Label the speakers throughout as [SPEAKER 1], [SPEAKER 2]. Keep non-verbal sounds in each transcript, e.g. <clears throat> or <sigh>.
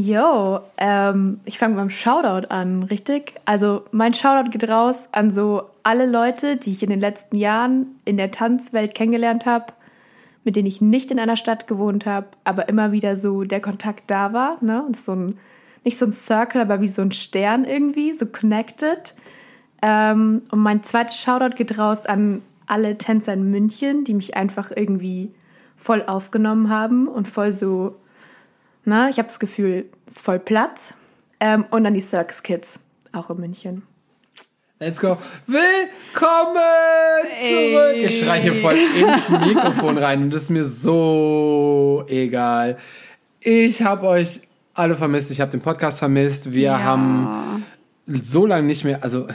[SPEAKER 1] Yo, ähm, ich fange beim Shoutout an, richtig? Also mein Shoutout geht raus an so alle Leute, die ich in den letzten Jahren in der Tanzwelt kennengelernt habe, mit denen ich nicht in einer Stadt gewohnt habe, aber immer wieder so der Kontakt da war. Ne? Und so ein, nicht so ein Circle, aber wie so ein Stern irgendwie, so connected. Ähm, und mein zweites Shoutout geht raus an alle Tänzer in München, die mich einfach irgendwie voll aufgenommen haben und voll so, na, ich habe das Gefühl, es ist voll Platz. Ähm, und dann die Circus Kids, auch in München.
[SPEAKER 2] Let's go. Willkommen zurück. Ey. Ich schreie hier voll ins Mikrofon rein und das ist mir so egal. Ich habe euch alle vermisst. Ich habe den Podcast vermisst. Wir ja. haben so lange nicht mehr, also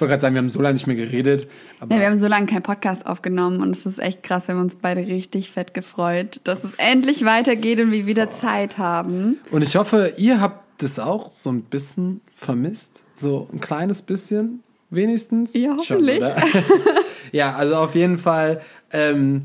[SPEAKER 2] wollte gerade sagen, wir haben so lange nicht mehr geredet.
[SPEAKER 3] ja, wir haben so lange keinen Podcast aufgenommen und es ist echt krass, wir haben uns beide richtig fett gefreut, dass es endlich weitergeht und wir wieder Zeit haben.
[SPEAKER 2] Und ich hoffe, ihr habt das auch so ein bisschen vermisst. So ein kleines bisschen, wenigstens.
[SPEAKER 3] Ja, hoffentlich.
[SPEAKER 2] Schon, <laughs> ja, also auf jeden Fall. Ähm,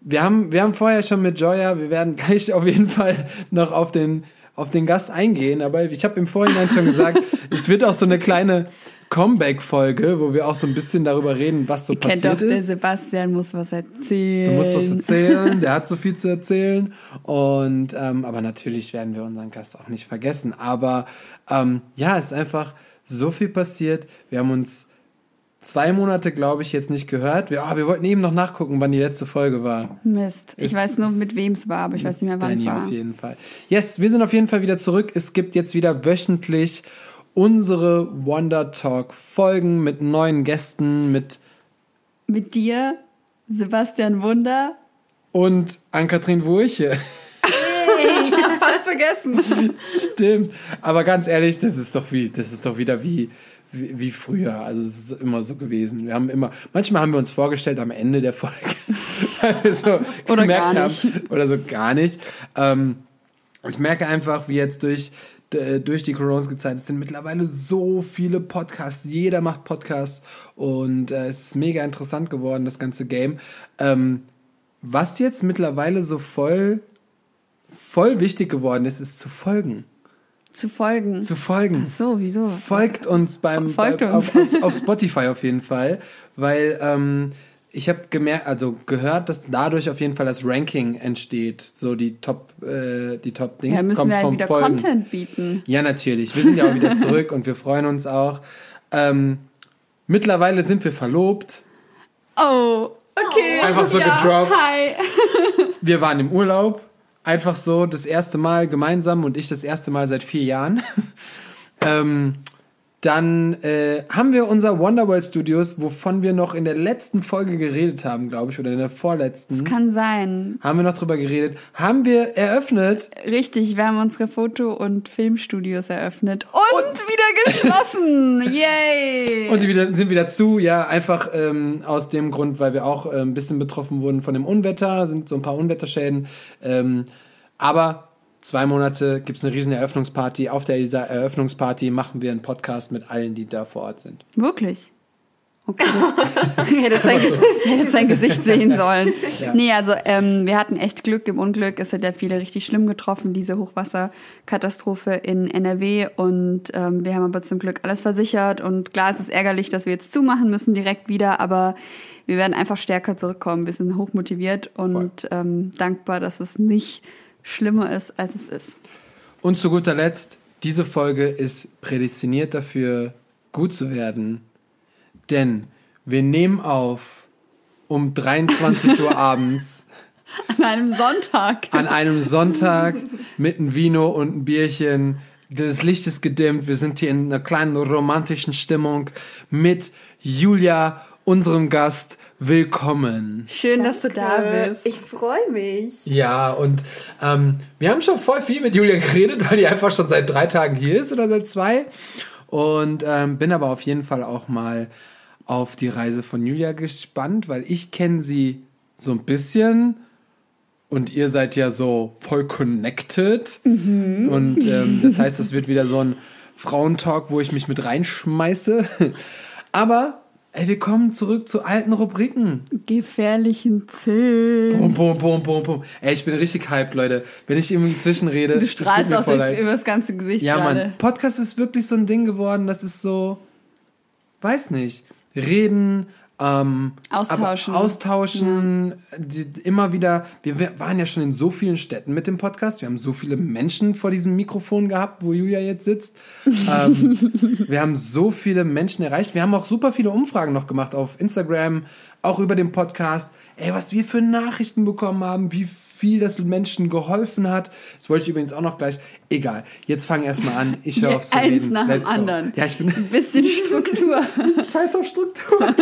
[SPEAKER 2] wir haben, wir haben vorher schon mit Joya, wir werden <laughs> gleich auf jeden Fall noch auf den auf den Gast eingehen, aber ich habe im Vorhinein schon gesagt, <laughs> es wird auch so eine kleine Comeback-Folge, wo wir auch so ein bisschen darüber reden, was so
[SPEAKER 3] Ihr
[SPEAKER 2] passiert
[SPEAKER 3] kennt doch,
[SPEAKER 2] ist.
[SPEAKER 3] Der Sebastian muss was erzählen.
[SPEAKER 2] Du musst was erzählen, der hat so viel zu erzählen. Und ähm, aber natürlich werden wir unseren Gast auch nicht vergessen. Aber ähm, ja, es ist einfach so viel passiert. Wir haben uns zwei Monate, glaube ich, jetzt nicht gehört. Wir, oh, wir wollten eben noch nachgucken, wann die letzte Folge war.
[SPEAKER 3] Mist. Ich es weiß nur, mit wem es war, aber ich weiß nicht mehr, wann es war.
[SPEAKER 2] auf jeden Fall. Yes, wir sind auf jeden Fall wieder zurück. Es gibt jetzt wieder wöchentlich unsere Wonder Talk Folgen mit neuen Gästen, mit
[SPEAKER 3] mit dir, Sebastian Wunder
[SPEAKER 2] und Ann-Kathrin Wurche.
[SPEAKER 3] Hey, fast vergessen.
[SPEAKER 2] Stimmt, aber ganz ehrlich, das ist doch wie, das ist doch wieder wie wie, wie früher. Also es ist immer so gewesen. Wir haben immer, manchmal haben wir uns vorgestellt am Ende der Folge, weil wir so
[SPEAKER 3] oder gemerkt haben
[SPEAKER 2] oder so gar nicht. Ähm, ich merke einfach, wie jetzt durch durch die Corona-Zeit. Es sind mittlerweile so viele Podcasts. Jeder macht Podcasts und äh, es ist mega interessant geworden, das ganze Game. Ähm, was jetzt mittlerweile so voll, voll wichtig geworden ist, ist zu folgen.
[SPEAKER 3] Zu folgen.
[SPEAKER 2] Zu folgen.
[SPEAKER 3] Ach so, wieso?
[SPEAKER 2] Folgt uns beim
[SPEAKER 3] Folgt
[SPEAKER 2] bei,
[SPEAKER 3] uns.
[SPEAKER 2] Auf, auf, auf, Spotify auf jeden Fall, weil ähm, ich habe gemerkt, also gehört, dass dadurch auf jeden Fall das Ranking entsteht. So die Top, äh, die Top Dings
[SPEAKER 3] ja, müssen
[SPEAKER 2] kommt
[SPEAKER 3] wir halt
[SPEAKER 2] vom
[SPEAKER 3] wieder
[SPEAKER 2] Folgen.
[SPEAKER 3] Content bieten.
[SPEAKER 2] Ja, natürlich. Wir sind ja auch wieder <laughs> zurück und wir freuen uns auch. Ähm, mittlerweile sind wir verlobt.
[SPEAKER 3] Oh, okay.
[SPEAKER 2] Einfach so
[SPEAKER 3] ja,
[SPEAKER 2] gedroppt.
[SPEAKER 3] Hi. <laughs>
[SPEAKER 2] wir waren im Urlaub. Einfach so das erste Mal gemeinsam und ich das erste Mal seit vier Jahren. <laughs> ähm, dann äh, haben wir unser Wonderworld Studios, wovon wir noch in der letzten Folge geredet haben, glaube ich, oder in der vorletzten.
[SPEAKER 3] Das kann sein.
[SPEAKER 2] Haben wir noch drüber geredet. Haben wir eröffnet.
[SPEAKER 3] Richtig, wir haben unsere Foto- und Filmstudios eröffnet und, und wieder geschlossen. <laughs> Yay!
[SPEAKER 2] Und die wieder, sind wieder zu, ja, einfach ähm, aus dem Grund, weil wir auch äh, ein bisschen betroffen wurden von dem Unwetter, sind so ein paar Unwetterschäden. Ähm, aber zwei Monate gibt es eine riesen Eröffnungsparty. Auf der Eröffnungsparty machen wir einen Podcast mit allen, die da vor Ort sind.
[SPEAKER 3] Wirklich? Okay. ich <laughs> hätte sein, hätte sein Gesicht sehen sollen. Ja. Nee, also ähm, wir hatten echt Glück im Unglück. Es hat ja viele richtig schlimm getroffen, diese Hochwasserkatastrophe in NRW. Und ähm, wir haben aber zum Glück alles versichert. Und klar, es ist ärgerlich, dass wir jetzt zumachen müssen direkt wieder, aber wir werden einfach stärker zurückkommen. Wir sind hochmotiviert und ähm, dankbar, dass es nicht schlimmer ist, als es ist.
[SPEAKER 2] Und zu guter Letzt, diese Folge ist prädestiniert dafür, gut zu werden. Denn wir nehmen auf um 23 Uhr <laughs> abends.
[SPEAKER 3] An einem Sonntag.
[SPEAKER 2] An einem Sonntag mit einem Vino und einem Bierchen. Das Licht ist gedimmt. Wir sind hier in einer kleinen romantischen Stimmung mit Julia unserem Gast willkommen.
[SPEAKER 3] Schön, Danke. dass du da bist.
[SPEAKER 1] Ich freue mich.
[SPEAKER 2] Ja, und ähm, wir haben schon voll viel mit Julia geredet, weil die einfach schon seit drei Tagen hier ist oder seit zwei. Und ähm, bin aber auf jeden Fall auch mal auf die Reise von Julia gespannt, weil ich kenne sie so ein bisschen und ihr seid ja so voll connected. Mhm. Und ähm, <laughs> das heißt, es wird wieder so ein Frauentalk, wo ich mich mit reinschmeiße. Aber Ey, wir kommen zurück zu alten Rubriken.
[SPEAKER 3] Gefährlichen Zehn.
[SPEAKER 2] Bum, bum, bum, bum, bum. Ey, ich bin richtig hyped, Leute. Wenn ich irgendwie zwischenrede.
[SPEAKER 3] Du strahlst auch durchs, über das ganze Gesicht
[SPEAKER 2] Ja,
[SPEAKER 3] gerade.
[SPEAKER 2] Mann. Podcast ist wirklich so ein Ding geworden, das ist so, weiß nicht, reden, ähm,
[SPEAKER 3] Austauschen.
[SPEAKER 2] Austauschen, die, immer wieder. Wir wir waren ja schon in so vielen Städten mit dem Podcast. Wir haben so viele Menschen vor diesem Mikrofon gehabt, wo Julia jetzt sitzt. ähm, <laughs> wir haben so viele Menschen erreicht. Wir haben auch super viele Umfragen noch gemacht auf Instagram, auch über den Podcast. Ey, was wir für Nachrichten bekommen haben, wie viel das Menschen geholfen hat. Das wollte ich übrigens auch noch gleich. Egal. Jetzt fang erst mal an. Ich höre
[SPEAKER 3] Ja,
[SPEAKER 2] auf zu
[SPEAKER 3] eins
[SPEAKER 2] reden.
[SPEAKER 3] nach dem
[SPEAKER 2] Let's go.
[SPEAKER 3] anderen.
[SPEAKER 2] Ja, ich bin
[SPEAKER 3] Ein bisschen <laughs> Struktur.
[SPEAKER 2] scheiß auf Struktur. <laughs>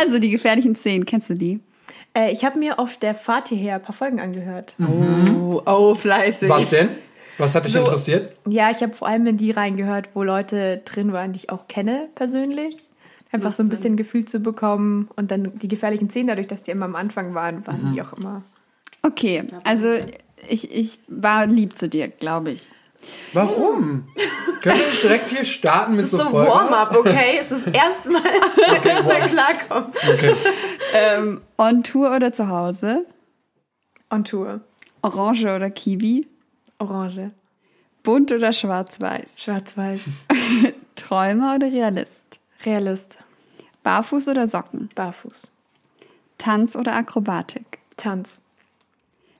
[SPEAKER 3] Also die gefährlichen Zehn, kennst du die?
[SPEAKER 1] Äh, ich habe mir auf der Fahrt hierher ein paar Folgen angehört.
[SPEAKER 3] Oh, oh fleißig.
[SPEAKER 2] Was denn? Was hat dich
[SPEAKER 1] So.
[SPEAKER 2] interessiert?
[SPEAKER 1] Ja, ich habe vor allem in die reingehört, wo Leute drin waren, die ich auch kenne persönlich. Einfach so ein bisschen Gefühl zu bekommen und dann die gefährlichen Szenen, dadurch, dass die immer am Anfang waren, waren
[SPEAKER 2] Mhm.
[SPEAKER 1] die auch immer.
[SPEAKER 3] Okay, also ich, ich war lieb zu dir, glaube ich.
[SPEAKER 2] Warum? Können wir nicht direkt hier starten mit so,
[SPEAKER 1] So
[SPEAKER 2] Vollgas?
[SPEAKER 1] Warm-up, okay? Es ist erstmal <laughs> erstmal klarkommen.
[SPEAKER 2] Okay.
[SPEAKER 3] Ähm, on Tour oder zu Hause?
[SPEAKER 1] On Tour.
[SPEAKER 3] Orange oder Kiwi?
[SPEAKER 1] Orange.
[SPEAKER 3] Bunt oder schwarz-weiß?
[SPEAKER 1] Schwarz-Weiß. <laughs>
[SPEAKER 3] Träumer oder Realist?
[SPEAKER 1] Realist.
[SPEAKER 3] Barfuß oder Socken?
[SPEAKER 1] Barfuß.
[SPEAKER 3] Tanz oder Akrobatik?
[SPEAKER 1] Tanz.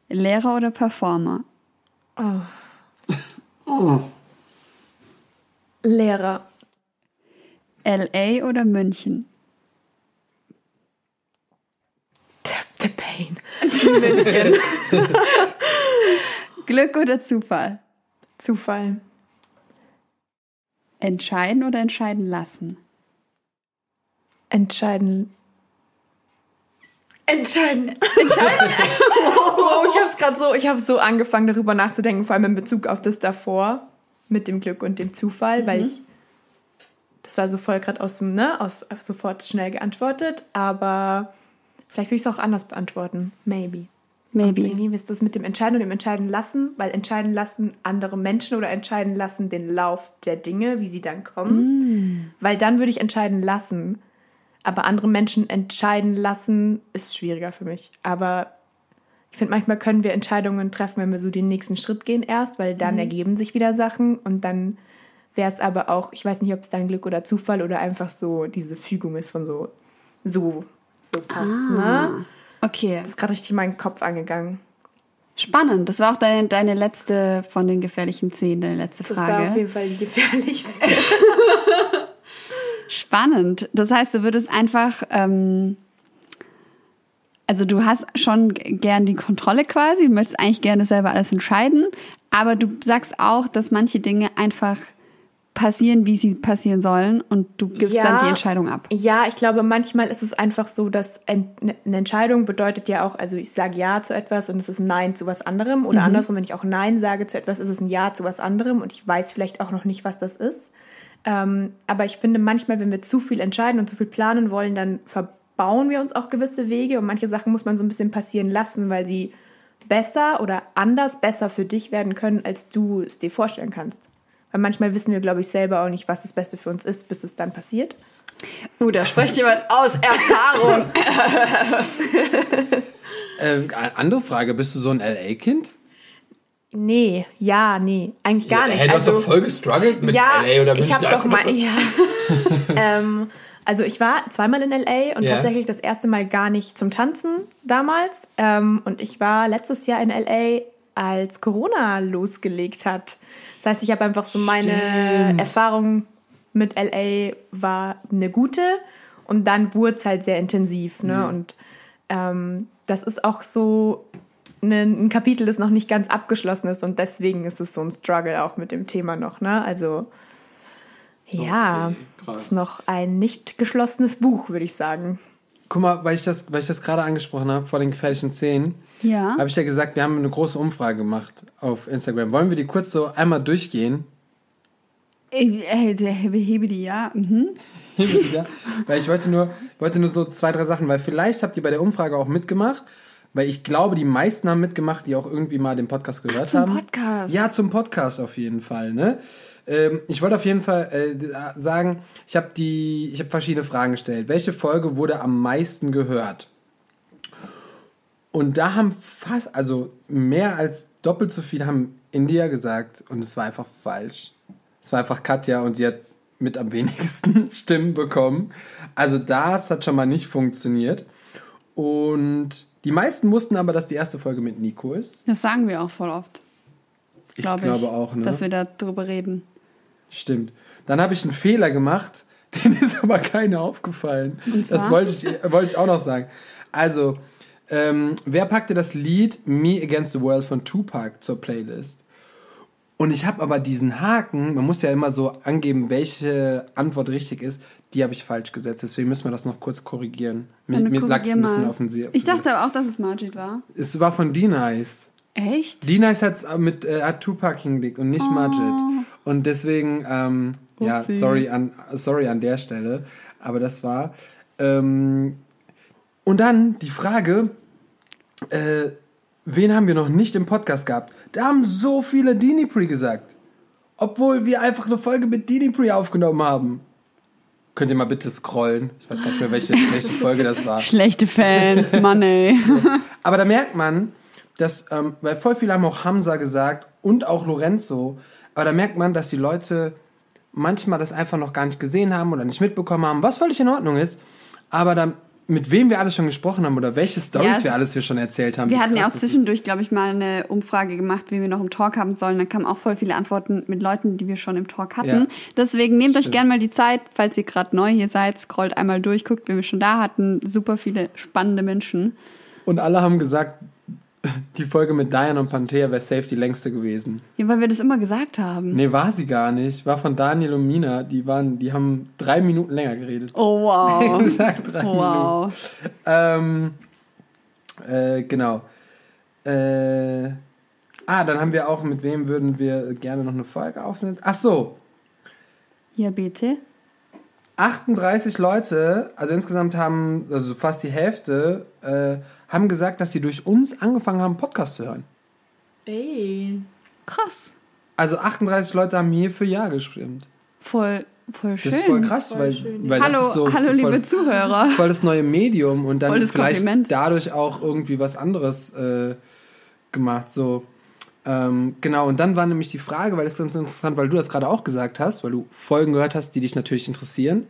[SPEAKER 3] Lehrer oder Performer? <laughs>
[SPEAKER 1] Lehrer.
[SPEAKER 3] LA oder München?
[SPEAKER 1] Tap the pain. <laughs>
[SPEAKER 3] Glück oder Zufall?
[SPEAKER 1] Zufall.
[SPEAKER 3] Entscheiden oder entscheiden lassen?
[SPEAKER 1] Entscheiden. Entscheiden. Entscheiden. <laughs> wow, ich habe es gerade so, ich habe so angefangen darüber nachzudenken, vor allem in Bezug auf das davor mit dem Glück und dem Zufall, weil ich das war so voll gerade aus dem ne, aus sofort schnell geantwortet, aber vielleicht will ich es auch anders beantworten. Maybe.
[SPEAKER 3] Maybe.
[SPEAKER 1] Irgendwie ist das mit dem Entscheiden und dem Entscheiden lassen, weil entscheiden lassen andere Menschen oder entscheiden lassen den Lauf der Dinge, wie sie dann kommen. Weil dann würde ich entscheiden lassen. Aber andere Menschen entscheiden lassen ist schwieriger für mich. Aber ich finde, manchmal können wir Entscheidungen treffen, wenn wir so den nächsten Schritt gehen erst, weil dann ergeben sich wieder Sachen und dann wäre es aber auch, ich weiß nicht, ob es dann Glück oder Zufall oder einfach so diese Fügung ist von so, so, so passt, ne?
[SPEAKER 3] Okay,
[SPEAKER 1] Das ist gerade richtig in meinen Kopf angegangen.
[SPEAKER 3] spannend. Das war auch deine, deine letzte von den gefährlichen Zehn, deine letzte
[SPEAKER 1] Das war auf
[SPEAKER 3] Frage.
[SPEAKER 1] jeden Fall die gefährlichste. <laughs>
[SPEAKER 3] Spannend. Das heißt, du würdest einfach, ähm, also du hast schon gern die Kontrolle quasi, du möchtest eigentlich gerne selber alles entscheiden, aber du sagst auch, dass manche Dinge einfach passieren, wie sie passieren sollen und du gibst
[SPEAKER 1] Ja.
[SPEAKER 3] dann die Entscheidung ab.
[SPEAKER 1] Ja, ich glaube, manchmal ist es einfach so, dass ein- eine Entscheidung bedeutet ja auch, also ich sage Ja zu etwas und es ist ein Nein zu was anderem. Oder andersrum, wenn ich auch Nein sage zu etwas, ist es ein Ja zu was anderem und ich weiß vielleicht auch noch nicht, was das ist. Ähm, aber ich finde manchmal, wenn wir zu viel entscheiden und zu viel planen wollen, dann verbauen wir uns auch gewisse Wege und manche Sachen muss man so ein bisschen passieren lassen, weil sie besser oder anders besser für dich werden können, als du es dir vorstellen kannst. Weil manchmal wissen wir, glaube ich, selber auch nicht, was das Beste für uns ist, bis es dann passiert.
[SPEAKER 3] Uh, da spricht jemand aus Erfahrung. <laughs>
[SPEAKER 2] Äh, andere Frage, bist du so ein LA-Kind?
[SPEAKER 1] Nee, ja, nee, eigentlich gar nicht.
[SPEAKER 2] Hey, du hast
[SPEAKER 1] also,
[SPEAKER 2] doch voll gestruggelt mit
[SPEAKER 1] ja,
[SPEAKER 2] LA oder
[SPEAKER 1] ich
[SPEAKER 2] München.
[SPEAKER 1] habe doch mal, ja. <laughs> ähm, also ich war zweimal in LA und
[SPEAKER 2] Ja.
[SPEAKER 1] tatsächlich das erste Mal gar nicht zum Tanzen damals. Ähm, und ich war letztes Jahr in LA, als Corona losgelegt hat. Das heißt, ich habe einfach so meine
[SPEAKER 2] Stimmt.
[SPEAKER 1] Erfahrung mit LA war eine gute und dann wurde es halt sehr intensiv. Ne? Und ähm, das ist auch so ein, ein Kapitel, das noch nicht ganz abgeschlossen ist und deswegen ist es so ein Struggle auch mit dem Thema noch. Ne? Also ja,
[SPEAKER 2] Okay,
[SPEAKER 1] ist noch ein nicht geschlossenes Buch, würde ich sagen.
[SPEAKER 2] Guck mal, weil ich das, weil ich das gerade angesprochen habe, vor den gefährlichen Szenen,
[SPEAKER 3] Ja.
[SPEAKER 2] habe ich ja gesagt, wir haben eine große Umfrage gemacht auf Instagram. Wollen wir die kurz so einmal durchgehen?
[SPEAKER 3] Ey, ey, der Hebe, Hebe die, ja. Mhm. <laughs>
[SPEAKER 2] ja, weil ich wollte nur, wollte nur so zwei, drei Sachen, weil vielleicht habt ihr bei der Umfrage auch mitgemacht, weil ich glaube, die meisten haben mitgemacht, die auch irgendwie mal den Podcast gehört
[SPEAKER 3] zum
[SPEAKER 2] haben.
[SPEAKER 3] Podcast.
[SPEAKER 2] Ja, zum Podcast auf jeden Fall, ne? ähm, ich wollte auf jeden Fall äh, sagen, ich habe die, ich habe verschiedene Fragen gestellt. Welche Folge wurde am meisten gehört? Und da haben fast, also mehr als doppelt so viel haben India gesagt und es war einfach falsch. Es war einfach Katja und sie hat mit am wenigsten <laughs> Stimmen bekommen. Also das hat schon mal nicht funktioniert. Und die meisten wussten aber, dass die erste Folge mit Nico ist.
[SPEAKER 3] Das sagen wir auch voll oft.
[SPEAKER 2] Ich glaube ich, auch, ne?
[SPEAKER 3] Dass wir darüber reden.
[SPEAKER 2] Stimmt. Dann habe ich einen Fehler gemacht, <laughs> den ist aber keiner aufgefallen. Das wollte ich, wollte ich auch noch sagen. Also, ähm, wer packte das Lied Me Against the World von Tupac zur Playlist? Und ich habe aber diesen Haken, man muss ja immer so angeben, welche Antwort richtig ist, die habe ich falsch gesetzt. Deswegen müssen wir das noch kurz korrigieren. Mir, mir lag es ein bisschen offensiv.
[SPEAKER 3] Ich dachte aber auch, dass es Majid war.
[SPEAKER 2] Es war von D-Nice.
[SPEAKER 3] Echt?
[SPEAKER 2] D-Nice hat mit äh, hat Tupac hingelegt und nicht oh. Majid. Und deswegen, ähm, ja, sorry an, sorry an der Stelle. Aber das war. Ähm, und dann die Frage, äh, wen haben wir noch nicht im Podcast gehabt? Da haben so viele Dinipri gesagt. Obwohl wir einfach eine Folge mit Dinipri aufgenommen haben. Könnt ihr mal bitte scrollen? Ich weiß gar nicht mehr, welche, <laughs> welche Folge das war.
[SPEAKER 3] Schlechte Fans, <laughs> Money.
[SPEAKER 2] So. Aber da merkt man, dass, ähm, weil voll viele haben auch Hamza gesagt und auch Lorenzo, aber da merkt man, dass die Leute manchmal das einfach noch gar nicht gesehen haben oder nicht mitbekommen haben, was völlig in Ordnung ist. Aber dann mit wem wir alles schon gesprochen haben oder welche Stories ja, wir alles wir schon erzählt haben.
[SPEAKER 3] Wir hatten ja auch zwischendurch, glaube ich, mal eine Umfrage gemacht, wie wir noch im Talk haben sollen. Da kamen auch voll viele Antworten mit Leuten, die wir schon im Talk hatten. Ja. Deswegen nehmt Stimmt. euch gerne mal die Zeit, falls ihr gerade neu hier seid, scrollt einmal durch, guckt, wen wir schon da hatten. Super viele spannende Menschen.
[SPEAKER 2] Und alle haben gesagt, die Folge mit Diane und Panthea wäre safe die längste gewesen.
[SPEAKER 3] Ja, weil wir das immer gesagt haben.
[SPEAKER 2] Nee, war sie gar nicht. War von Daniel und Mina. Die waren, die haben drei Minuten länger geredet.
[SPEAKER 3] Oh wow. <laughs>
[SPEAKER 2] gesagt drei wow. Minuten. Ähm, äh, genau. Äh, ah, dann haben wir auch, mit wem würden wir gerne noch eine Folge aufnehmen? Ach so.
[SPEAKER 3] Ja, bitte.
[SPEAKER 2] 38 Leute, also insgesamt haben, also fast die Hälfte, äh, haben gesagt, dass sie durch uns angefangen haben, Podcast zu hören.
[SPEAKER 1] Ey.
[SPEAKER 3] Krass.
[SPEAKER 2] Also 38 Leute haben hier für Ja gestimmt.
[SPEAKER 3] Voll, voll schön.
[SPEAKER 2] Das ist voll krass, voll weil, schön. weil
[SPEAKER 3] hallo,
[SPEAKER 2] das ist so
[SPEAKER 3] hallo
[SPEAKER 2] voll,
[SPEAKER 3] liebe Zuhörer.
[SPEAKER 2] Voll das neue Medium und dann vielleicht
[SPEAKER 3] Kompliment.
[SPEAKER 2] dadurch auch irgendwie was anderes äh, gemacht. So. Ähm, genau, und dann war nämlich die Frage, weil das ist ganz interessant, weil du das gerade auch gesagt hast, weil du Folgen gehört hast, die dich natürlich interessieren.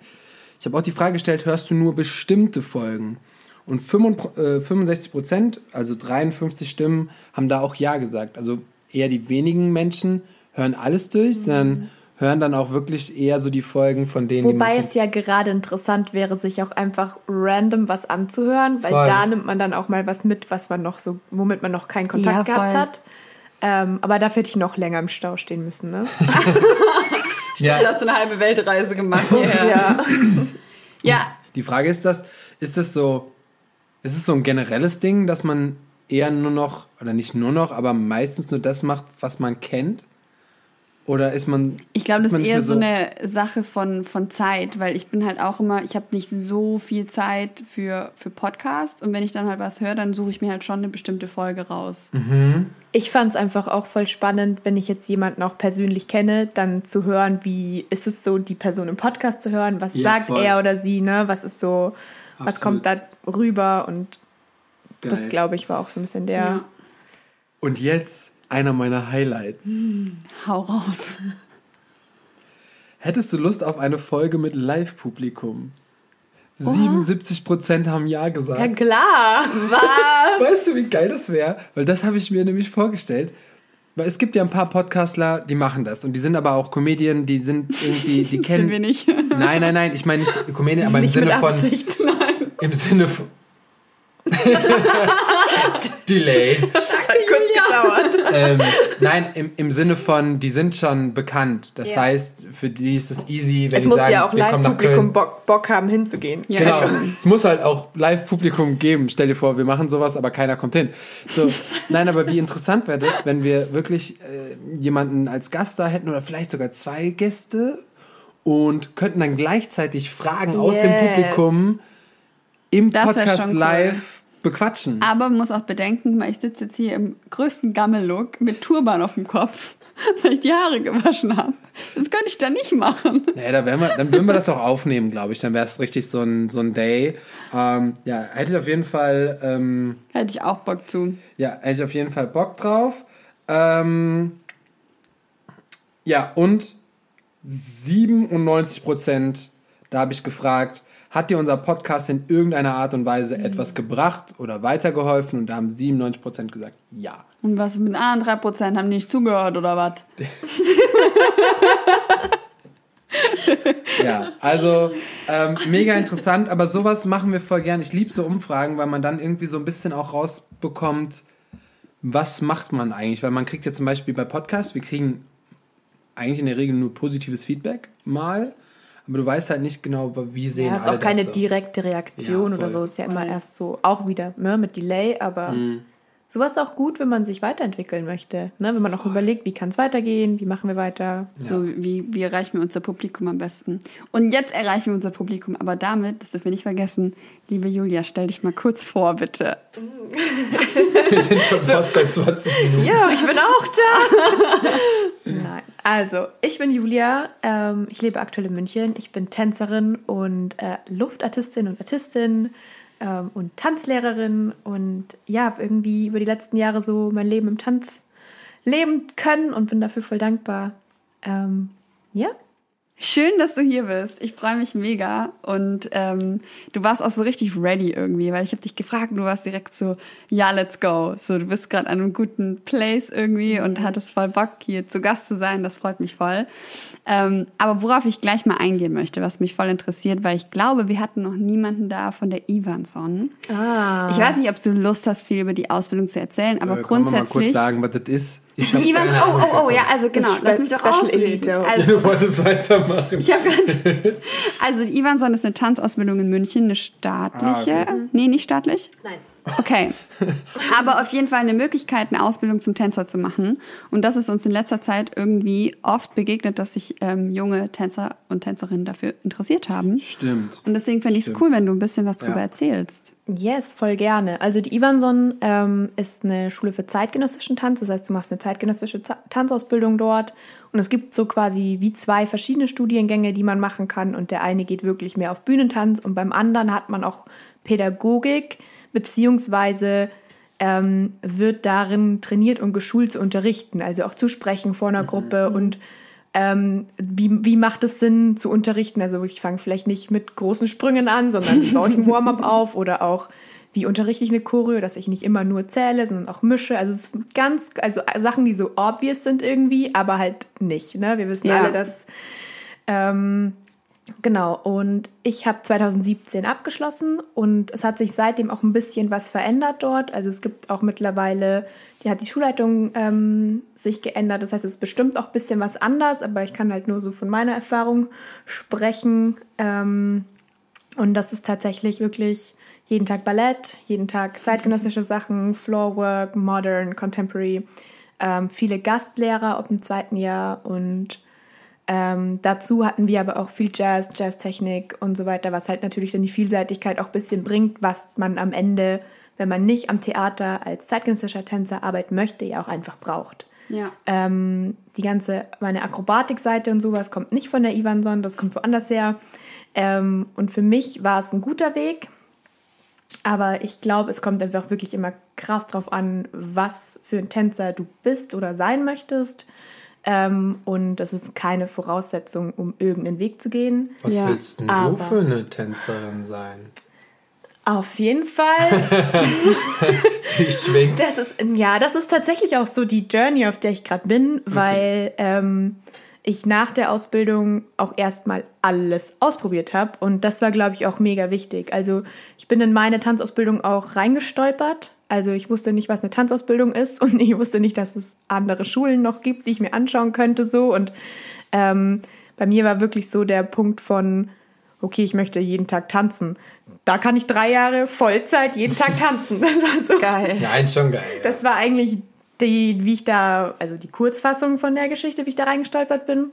[SPEAKER 2] Ich habe auch die Frage gestellt, hörst du nur bestimmte Folgen? Und 65 äh, Prozent, also 53 Stimmen, haben da auch Ja gesagt. Also eher die wenigen Menschen hören alles durch, mhm. sondern hören dann auch wirklich eher so die Folgen von denen.
[SPEAKER 1] Wobei es ja gerade interessant wäre, sich auch einfach random was anzuhören, weil voll. da nimmt man dann auch mal was mit, was man noch so, womit man noch keinen Kontakt ja, gehabt hat. Ähm, aber dafür hätte ich noch länger im Stau stehen müssen, ne? <laughs>
[SPEAKER 3] Stimmt, ja. hast du eine halbe Weltreise gemacht hierher.
[SPEAKER 1] ja.
[SPEAKER 3] ja.
[SPEAKER 2] Die Frage ist das, ist das so, ist es so ein generelles Ding, dass man eher nur noch, oder nicht nur noch, aber meistens nur das macht, was man kennt? Oder ist man.
[SPEAKER 3] Ich glaube, das ist eher so eine Sache von, von Zeit, weil ich bin halt auch immer, ich habe nicht so viel Zeit für, für Podcast und wenn ich dann halt was höre, dann suche ich mir halt schon eine bestimmte Folge raus.
[SPEAKER 2] Mhm.
[SPEAKER 1] Ich fand es einfach auch voll spannend, wenn ich jetzt jemanden auch persönlich kenne, dann zu hören, wie ist es so, die Person im Podcast zu hören, was ja, sagt voll. er oder sie, ne? Was ist so, Absolut. was kommt da rüber und Geil. das, glaube ich, war auch so ein bisschen der. Ja.
[SPEAKER 2] Und jetzt einer meiner Highlights.
[SPEAKER 3] Hm, hau raus.
[SPEAKER 2] Hättest du Lust auf eine Folge mit Live-Publikum? 77 Prozent haben Ja gesagt.
[SPEAKER 1] Ja, klar.
[SPEAKER 3] Was?
[SPEAKER 2] Weißt du, wie geil das wäre? Weil das habe ich mir nämlich vorgestellt. Weil es gibt ja ein paar Podcastler, die machen das. Und die sind aber auch Comedien, die sind irgendwie, die <laughs> kennen.
[SPEAKER 3] Sind wir nicht.
[SPEAKER 2] Nein, nein, nein, ich meine nicht Comedien, aber im
[SPEAKER 3] nicht
[SPEAKER 2] Sinne von.
[SPEAKER 3] Absicht, nein.
[SPEAKER 2] Im Sinne von. <laughs> Delay. <laughs>
[SPEAKER 1] Das hat kurz gedauert.
[SPEAKER 2] Ähm, nein, im, im Sinne von, die sind schon bekannt. Das ja. heißt, für die ist es easy, wenn
[SPEAKER 1] es
[SPEAKER 2] die
[SPEAKER 1] muss
[SPEAKER 2] sagen,
[SPEAKER 1] ja auch Live-Publikum Bock, Bock, haben, hinzugehen.
[SPEAKER 2] Ja. Genau. es muss halt auch Live-Publikum geben. Stell dir vor, wir machen sowas, aber keiner kommt hin. So, nein, aber wie interessant wäre das, wenn wir wirklich äh, jemanden als Gast da hätten oder vielleicht sogar zwei Gäste und könnten dann gleichzeitig Fragen yes. aus dem Publikum im das Podcast live bequatschen.
[SPEAKER 3] Aber man muss auch bedenken, weil ich sitze jetzt hier im größten Gammel-Look mit Turban auf dem Kopf, <laughs> weil ich die Haare gewaschen habe. Das könnte ich dann nicht machen.
[SPEAKER 2] Nee, da wir, dann würden wir das auch aufnehmen, glaube ich. Dann wäre es richtig so ein, so ein Day. Ähm, ja, hätte ich auf jeden Fall. Ähm,
[SPEAKER 3] hätte ich auch Bock zu.
[SPEAKER 2] Ja, hätte ich auf jeden Fall Bock drauf. Ähm, ja, und 97 Prozent, da habe ich gefragt, hat dir unser Podcast in irgendeiner Art und Weise mhm. etwas gebracht oder weitergeholfen? Und da haben 97 Prozent gesagt, ja.
[SPEAKER 3] Und was ist mit den anderen 3 Prozent? Haben die nicht zugehört oder was? <laughs>
[SPEAKER 2] ja, also ähm, mega interessant, aber sowas machen wir voll gern. Ich liebe so Umfragen, weil man dann irgendwie so ein bisschen auch rausbekommt, was macht man eigentlich? Weil man kriegt ja zum Beispiel bei Podcasts, wir kriegen eigentlich in der Regel nur positives Feedback mal. Aber du weißt halt nicht genau, wie sehen ja,
[SPEAKER 1] alle das. ist auch keine so. direkte Reaktion ja, oder so. Ist ja immer erst so, auch wieder ne, mit Delay, aber mhm. sowas ist auch gut, wenn man sich weiterentwickeln möchte. Ne? Wenn man auch überlegt, wie kann es weitergehen, wie machen wir weiter.
[SPEAKER 3] Ja. So, wie, wie erreichen wir unser Publikum am besten? Und jetzt erreichen wir unser Publikum, aber damit, das dürfen wir nicht vergessen, liebe Julia, stell dich mal kurz vor, bitte.
[SPEAKER 2] wir sind schon fast bei <laughs> 20 Minuten.
[SPEAKER 1] Ja, ich bin auch da. <laughs> Nein. Also, ich bin Julia. Ähm, ich lebe aktuell in München. Ich bin Tänzerin und äh, Luftartistin und Artistin ähm, und Tanzlehrerin. Und ja, habe irgendwie über die letzten Jahre so mein Leben im Tanz leben können und bin dafür voll dankbar. Ähm, ja,
[SPEAKER 3] Schön, dass du hier bist. Ich freue mich mega. Und ähm, du warst auch so richtig ready irgendwie, weil ich habe dich gefragt und du warst direkt so, ja, let's go. So, du bist gerade an einem guten Place irgendwie und hattest voll Bock, hier zu Gast zu sein. Das freut mich voll. Ähm, aber worauf ich gleich mal eingehen möchte, was mich voll interessiert, weil ich glaube, wir hatten noch niemanden da von der Ivanson. Ah. Ich weiß nicht, ob du Lust hast, viel über die Ausbildung zu erzählen, aber äh, grundsätzlich. Kann man mal kurz
[SPEAKER 2] sagen, was das ist?
[SPEAKER 3] Ich die Ivan, oh, oh, oh, ja, also genau, lass mich doch Elite.
[SPEAKER 2] Also, du wolltest weitermachen.
[SPEAKER 3] Ich habe gerade. <laughs> Also die Ivanson ist eine Tanzausbildung in München, eine staatliche. Ah, okay. Nee, nicht staatlich?
[SPEAKER 1] Nein.
[SPEAKER 3] Okay. <laughs> Aber auf jeden Fall eine Möglichkeit, eine Ausbildung zum Tänzer zu machen. Und das ist uns in letzter Zeit irgendwie oft begegnet, dass sich ähm, junge Tänzer und Tänzerinnen dafür interessiert haben.
[SPEAKER 2] Stimmt.
[SPEAKER 3] Und deswegen fände ich es cool, wenn du ein bisschen was drüber ja. erzählst.
[SPEAKER 1] Yes, voll gerne. Also die Ivanson ähm, ist eine Schule für zeitgenössischen Tanz. Das heißt, du machst eine zeitgenössische Z Tanzausbildung dort. Und es gibt so quasi wie zwei verschiedene Studiengänge, die man machen kann. Und der eine geht wirklich mehr auf Bühnentanz und beim anderen hat man auch Pädagogik beziehungsweise ähm, wird darin trainiert und geschult zu unterrichten, also auch zu sprechen vor einer mhm. Gruppe und ähm, wie, wie macht es Sinn zu unterrichten? Also ich fange vielleicht nicht mit großen Sprüngen an, sondern baue ich ein Warm-up <laughs> auf oder auch wie unterrichte ich eine Choreo, dass ich nicht immer nur zähle, sondern auch mische. Also es ist ganz, also Sachen, die so obvious sind irgendwie, aber halt nicht. Ne? Wir wissen ja. alle, dass ähm, Genau, und ich habe 2017 abgeschlossen und es hat sich seitdem auch ein bisschen was verändert dort. Also es gibt auch mittlerweile, die hat die Schulleitung ähm, sich geändert. Das heißt, es ist bestimmt auch ein bisschen was anders, aber ich kann halt nur so von meiner Erfahrung sprechen. Ähm, und das ist tatsächlich wirklich jeden Tag Ballett, jeden Tag zeitgenössische Sachen, Floorwork, Modern, Contemporary, ähm, viele Gastlehrer ab dem zweiten Jahr und ähm, dazu hatten wir aber auch viel Jazz, Jazztechnik und so weiter, was halt natürlich dann die Vielseitigkeit auch ein bisschen bringt, was man am Ende, wenn man nicht am Theater als zeitgenössischer Tänzer arbeiten möchte, ja auch einfach braucht.
[SPEAKER 3] Ja.
[SPEAKER 1] Ähm, die ganze, meine Akrobatikseite und sowas kommt nicht von der Ivanson, das kommt woanders her. Ähm, und für mich war es ein guter Weg, aber ich glaube, es kommt einfach wirklich immer krass drauf an, was für ein Tänzer du bist oder sein möchtest. Ähm, und das ist keine Voraussetzung, um irgendeinen Weg zu gehen.
[SPEAKER 2] Was ja. willst denn du für eine Tänzerin sein?
[SPEAKER 1] Auf jeden Fall. <laughs>
[SPEAKER 2] Sie schwingt.
[SPEAKER 1] Das ist, ja, das ist tatsächlich auch so die Journey, auf der ich gerade bin, weil okay. ähm, ich nach der Ausbildung auch erstmal alles ausprobiert habe. Und das war, glaube ich, auch mega wichtig. Also ich bin in meine Tanzausbildung auch reingestolpert also ich wusste nicht, was eine Tanzausbildung ist und ich wusste nicht, dass es andere Schulen noch gibt, die ich mir anschauen könnte so. Und ähm, bei mir war wirklich so der Punkt von, okay, ich möchte jeden Tag tanzen. Da kann ich drei Jahre Vollzeit jeden Tag tanzen. Das war so
[SPEAKER 3] geil.
[SPEAKER 2] Nein, schon geil.
[SPEAKER 1] Ja. Das war eigentlich die, wie ich da, also die Kurzfassung von der Geschichte, wie ich da reingestolpert bin.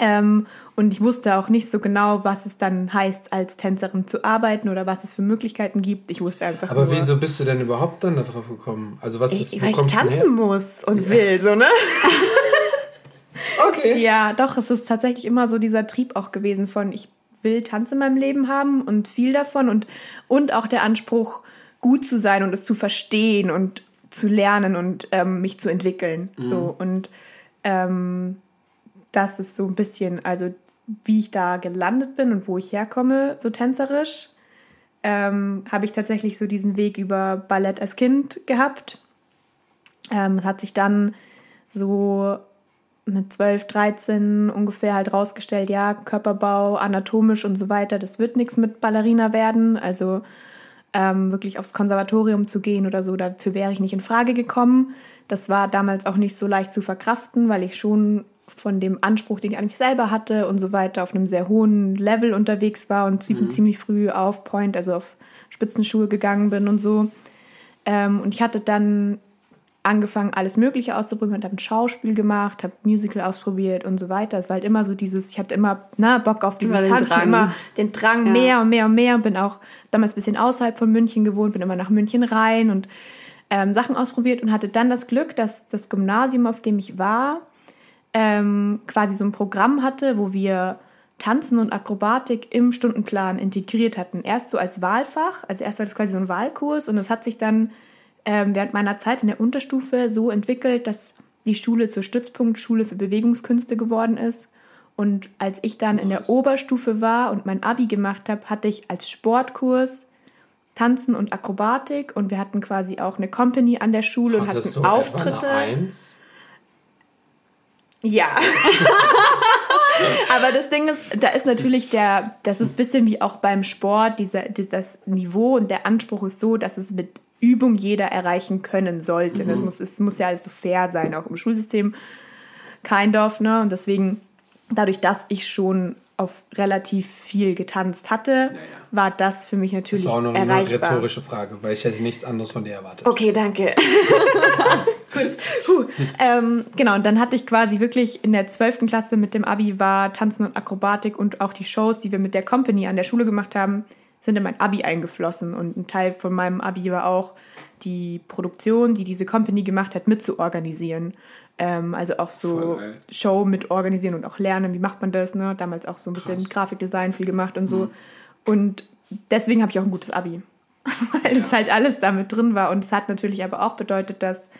[SPEAKER 1] Ähm, und ich wusste auch nicht so genau, was es dann heißt, als Tänzerin zu arbeiten oder was es für Möglichkeiten gibt. Ich wusste einfach
[SPEAKER 2] Aber nur, wieso bist du denn überhaupt dann darauf gekommen? Also was ist,
[SPEAKER 1] ich, weil ich tanzen muss und ja. will, so, ne? <laughs>
[SPEAKER 2] okay?
[SPEAKER 1] Ja, doch, es ist tatsächlich immer so dieser Trieb auch gewesen von, ich will Tanz in meinem Leben haben und viel davon und, und auch der Anspruch, gut zu sein und es zu verstehen und zu lernen und ähm, mich zu entwickeln. Mhm. So und ähm, das ist so ein bisschen, also wie ich da gelandet bin und wo ich herkomme, so tänzerisch, ähm, habe ich tatsächlich so diesen Weg über Ballett als Kind gehabt. Ähm, hat sich dann so mit 12, 13 ungefähr halt rausgestellt, ja, Körperbau, anatomisch und so weiter, das wird nichts mit Ballerina werden. Also ähm, wirklich aufs Konservatorium zu gehen oder so, dafür wäre ich nicht in Frage gekommen. Das war damals auch nicht so leicht zu verkraften, weil ich schon von dem Anspruch, den ich eigentlich selber hatte und so weiter, auf einem sehr hohen Level unterwegs war und mhm. ziemlich früh auf Point, also auf Spitzenschuhe gegangen bin und so. Ähm, und ich hatte dann angefangen, alles Mögliche auszuprobieren, habe ein Schauspiel gemacht, habe Musical ausprobiert und so weiter. Es war halt immer so dieses, ich hatte immer na, Bock auf dieses Tanzen, Drang. immer den Drang ja. mehr und mehr und mehr. Bin auch damals ein bisschen außerhalb von München gewohnt, bin immer nach München rein und ähm, Sachen ausprobiert und hatte dann das Glück, dass das Gymnasium, auf dem ich war, ähm, quasi so ein Programm hatte, wo wir Tanzen und Akrobatik im Stundenplan integriert hatten. Erst so als Wahlfach, also erst war das quasi so ein Wahlkurs und das hat sich dann ähm, während meiner Zeit in der Unterstufe so entwickelt, dass die Schule zur Stützpunktschule für Bewegungskünste geworden ist. Und als ich dann in der Oberstufe war und mein Abi gemacht habe, hatte ich als Sportkurs Tanzen und Akrobatik und wir hatten quasi auch eine Company an der Schule Hattest und hatten Auftritte. Ja. <laughs> Aber das Ding ist, da ist natürlich der, das ist ein bisschen wie auch beim Sport, dieser, das Niveau und der Anspruch ist so, dass es mit Übung jeder erreichen können sollte. Mhm. Das muss, es muss ja alles so fair sein, auch im Schulsystem. Kein Dorf, ne? Und deswegen, dadurch, dass ich schon auf relativ viel getanzt hatte, naja. war das für mich natürlich Das war auch noch
[SPEAKER 2] eine rhetorische Frage, weil ich hätte nichts anderes von dir erwartet.
[SPEAKER 1] Okay, danke. <laughs> Kurz. Huh. Ähm, genau, und dann hatte ich quasi wirklich in der 12. Klasse mit dem Abi war Tanzen und Akrobatik und auch die Shows, die wir mit der Company an der Schule gemacht haben, sind in mein Abi eingeflossen. Und ein Teil von meinem Abi war auch, die Produktion, die diese Company gemacht hat, mitzuorganisieren. Ähm, also auch so Show mit organisieren und auch lernen, wie macht man das. Ne? Damals auch so ein bisschen Krass. Grafikdesign viel gemacht und so. Mhm. Und deswegen habe ich auch ein gutes Abi. <laughs> Weil es halt alles damit drin war. Und es hat natürlich aber auch bedeutet, dass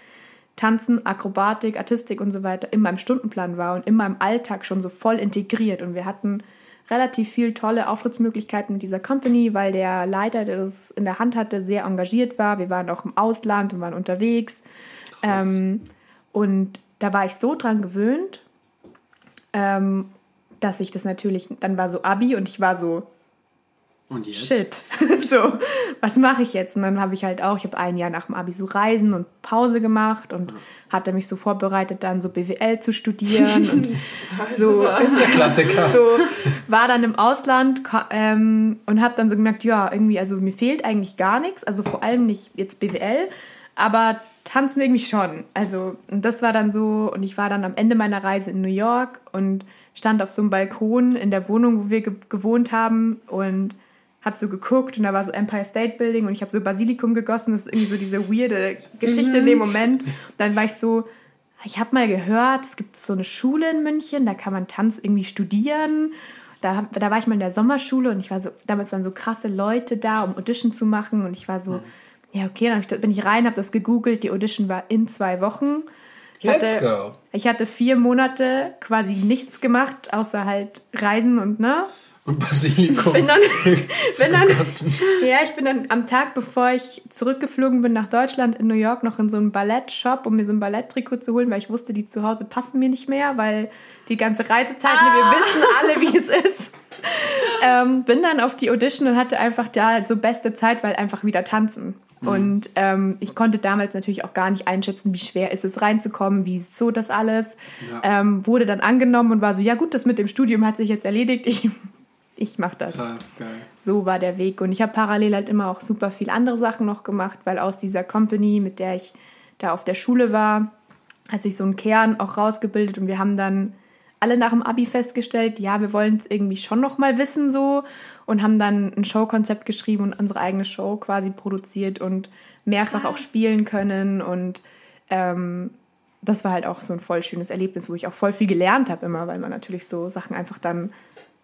[SPEAKER 1] Tanzen, Akrobatik, Artistik und so weiter in meinem Stundenplan war und in meinem Alltag schon so voll integriert. Und wir hatten relativ viel tolle Auftrittsmöglichkeiten mit dieser Company, weil der Leiter, der das in der Hand hatte, sehr engagiert war. Wir waren auch im Ausland und waren unterwegs. Ähm, und da war ich so dran gewöhnt, ähm, dass ich das natürlich, dann war so Abi und ich war so, und jetzt? Shit. <laughs> so, was mache ich jetzt? Und dann habe ich halt auch, ich habe ein Jahr nach dem Abi so Reisen und Pause gemacht und ja. hatte mich so vorbereitet, dann so BWL zu studieren und <laughs> so. <laughs> Klassiker. So, war dann im Ausland ähm, und habe dann so gemerkt, ja, irgendwie, also mir fehlt eigentlich gar nichts. Also vor allem nicht jetzt BWL, aber tanzen irgendwie schon. Also, und das war dann so, und ich war dann am Ende meiner Reise in New York und stand auf so einem Balkon in der Wohnung, wo wir ge gewohnt haben und habe so geguckt und da war so Empire State Building und ich habe so Basilikum gegossen. Das ist irgendwie so diese weirde Geschichte in dem mhm. Moment. Dann war ich so, ich habe mal gehört, es gibt so eine Schule in München, da kann man Tanz irgendwie studieren. Da, da war ich mal in der Sommerschule und ich war so, damals waren so krasse Leute da, um Audition zu machen und ich war so, mhm. ja okay, dann bin ich rein, habe das gegoogelt, die Audition war in zwei Wochen. Ich Let's hatte, go. Ich hatte vier Monate quasi nichts gemacht, außer halt Reisen und ne, und Basilikum. Bin dann, <laughs> bin dann, ja, ich bin dann am Tag, bevor ich zurückgeflogen bin nach Deutschland, in New York noch in so einen Ballettshop, um mir so ein Balletttrikot zu holen, weil ich wusste, die zu Hause passen mir nicht mehr, weil die ganze Reisezeit, ah. wir wissen alle, wie es ist. ähm, bin dann auf die Audition und hatte einfach da so beste Zeit, weil einfach wieder tanzen. Mhm. Und ähm, ich konnte damals natürlich auch gar nicht einschätzen, wie schwer ist es reinzukommen, wie ist so das alles. Ja. Ähm, wurde dann angenommen und war so, ja gut, das mit dem Studium hat sich jetzt erledigt. Ich ich mache das. Krass, geil. So war der Weg. Und ich habe parallel halt immer auch super viel andere Sachen noch gemacht, weil aus dieser Company, mit der ich da auf der Schule war, hat sich so ein Kern auch rausgebildet und wir haben dann alle nach dem Abi festgestellt, ja, wir wollen es irgendwie schon noch mal wissen so und haben dann ein Showkonzept geschrieben und unsere eigene Show quasi produziert und mehrfach Krass. auch spielen können und ähm, das war halt auch so ein voll schönes Erlebnis, wo ich auch voll viel gelernt habe immer, weil man natürlich so Sachen einfach dann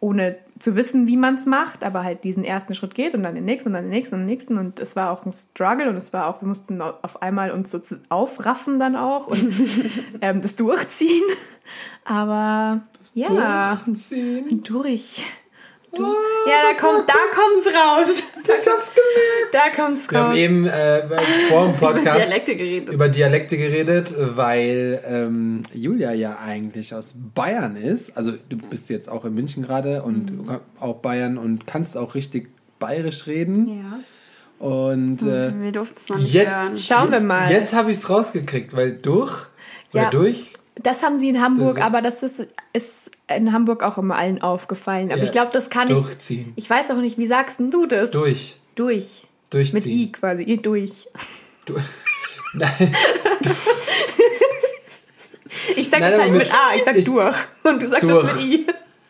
[SPEAKER 1] ohne zu wissen, wie man es macht, aber halt diesen ersten Schritt geht und dann den nächsten und dann den nächsten und den nächsten und es war auch ein Struggle und es war auch, wir mussten auf einmal uns so aufraffen dann auch und <laughs> ähm, das durchziehen, aber das ja, durchziehen. durch. Du, oh, ja, da kommt, da kommt's raus. Da <laughs> ich hab's gemerkt. Da kommt's raus.
[SPEAKER 2] Wir haben eben äh, vor dem <laughs> Podcast über Dialekte geredet, über Dialekte geredet weil ähm, Julia ja eigentlich aus Bayern ist. Also du bist jetzt auch in München gerade und mhm. auch Bayern und kannst auch richtig bayerisch reden. Ja. Und äh, wir durften es noch nicht jetzt, hören. Schauen wir mal. Jetzt habe ich es rausgekriegt, weil durch, ja. durch
[SPEAKER 1] das haben sie in Hamburg, so, so. aber das ist, ist in Hamburg auch immer allen aufgefallen. Aber ja, ich glaube, das kann durchziehen. ich. Ich weiß auch nicht, wie sagst du das? Durch. Durch. Durchziehen. Mit I quasi, durch. Du, <laughs> nein.
[SPEAKER 2] ich sag das halt mit, mit, A, ich sag ich, durch. Und du sagst durch. das mit I.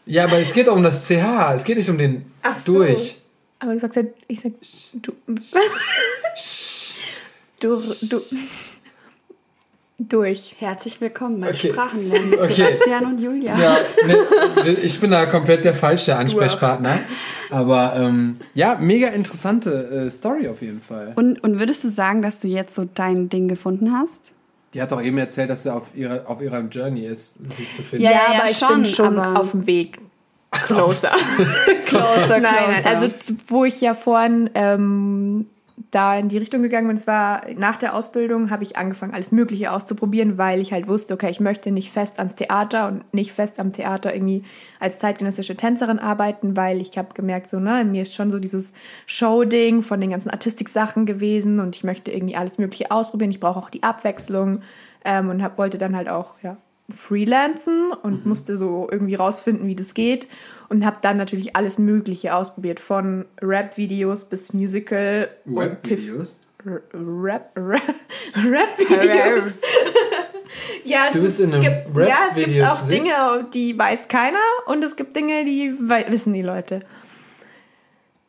[SPEAKER 2] Ja, aber es geht auch um das CH. Es geht nicht um den Ach so. durch.
[SPEAKER 1] Aber du sagst ja, ich sag du. du, du durch.
[SPEAKER 3] Herzlich willkommen bei okay. Sprachenlernen mit okay. Sebastian
[SPEAKER 2] und Julia. Ja, ne, ich bin da komplett der falsche Ansprechpartner. Aber ähm, ja, mega interessante äh, Story auf jeden Fall.
[SPEAKER 3] Und, und würdest du sagen, dass du jetzt so dein Ding gefunden hast?
[SPEAKER 2] Die hat doch eben erzählt, dass sie auf ihrer, auf ihrer Journey ist, sich zu finden. Ja,
[SPEAKER 1] ja, ja aber ich schon, bin schon auf dem Weg. Closer. closer, <laughs> closer. Nein, also wo ich ja vorhin ähm, da in die Richtung gegangen bin. Es war nach der Ausbildung, habe ich angefangen, alles Mögliche auszuprobieren, weil ich halt wusste, okay, ich möchte nicht fest ans Theater und nicht fest am Theater irgendwie als zeitgenössische Tänzerin arbeiten, weil ich habe gemerkt, so, ne, mir ist schon so dieses Show-Ding von den ganzen Artistik-Sachen gewesen und ich möchte irgendwie alles Mögliche ausprobieren. Ich brauche auch die Abwechslung ähm, und hab, wollte dann halt auch, ja, freelancen und mhm. musste so irgendwie rausfinden, wie das geht und habe dann natürlich alles Mögliche ausprobiert, von Rap-Videos bis Musical. Rap-Videos? Rap, Rap, <laughs> Rap-Videos. <laughs> ja, es, ist, es gibt, ja, es gibt auch Dinge, die weiß keiner und es gibt Dinge, die wissen die Leute.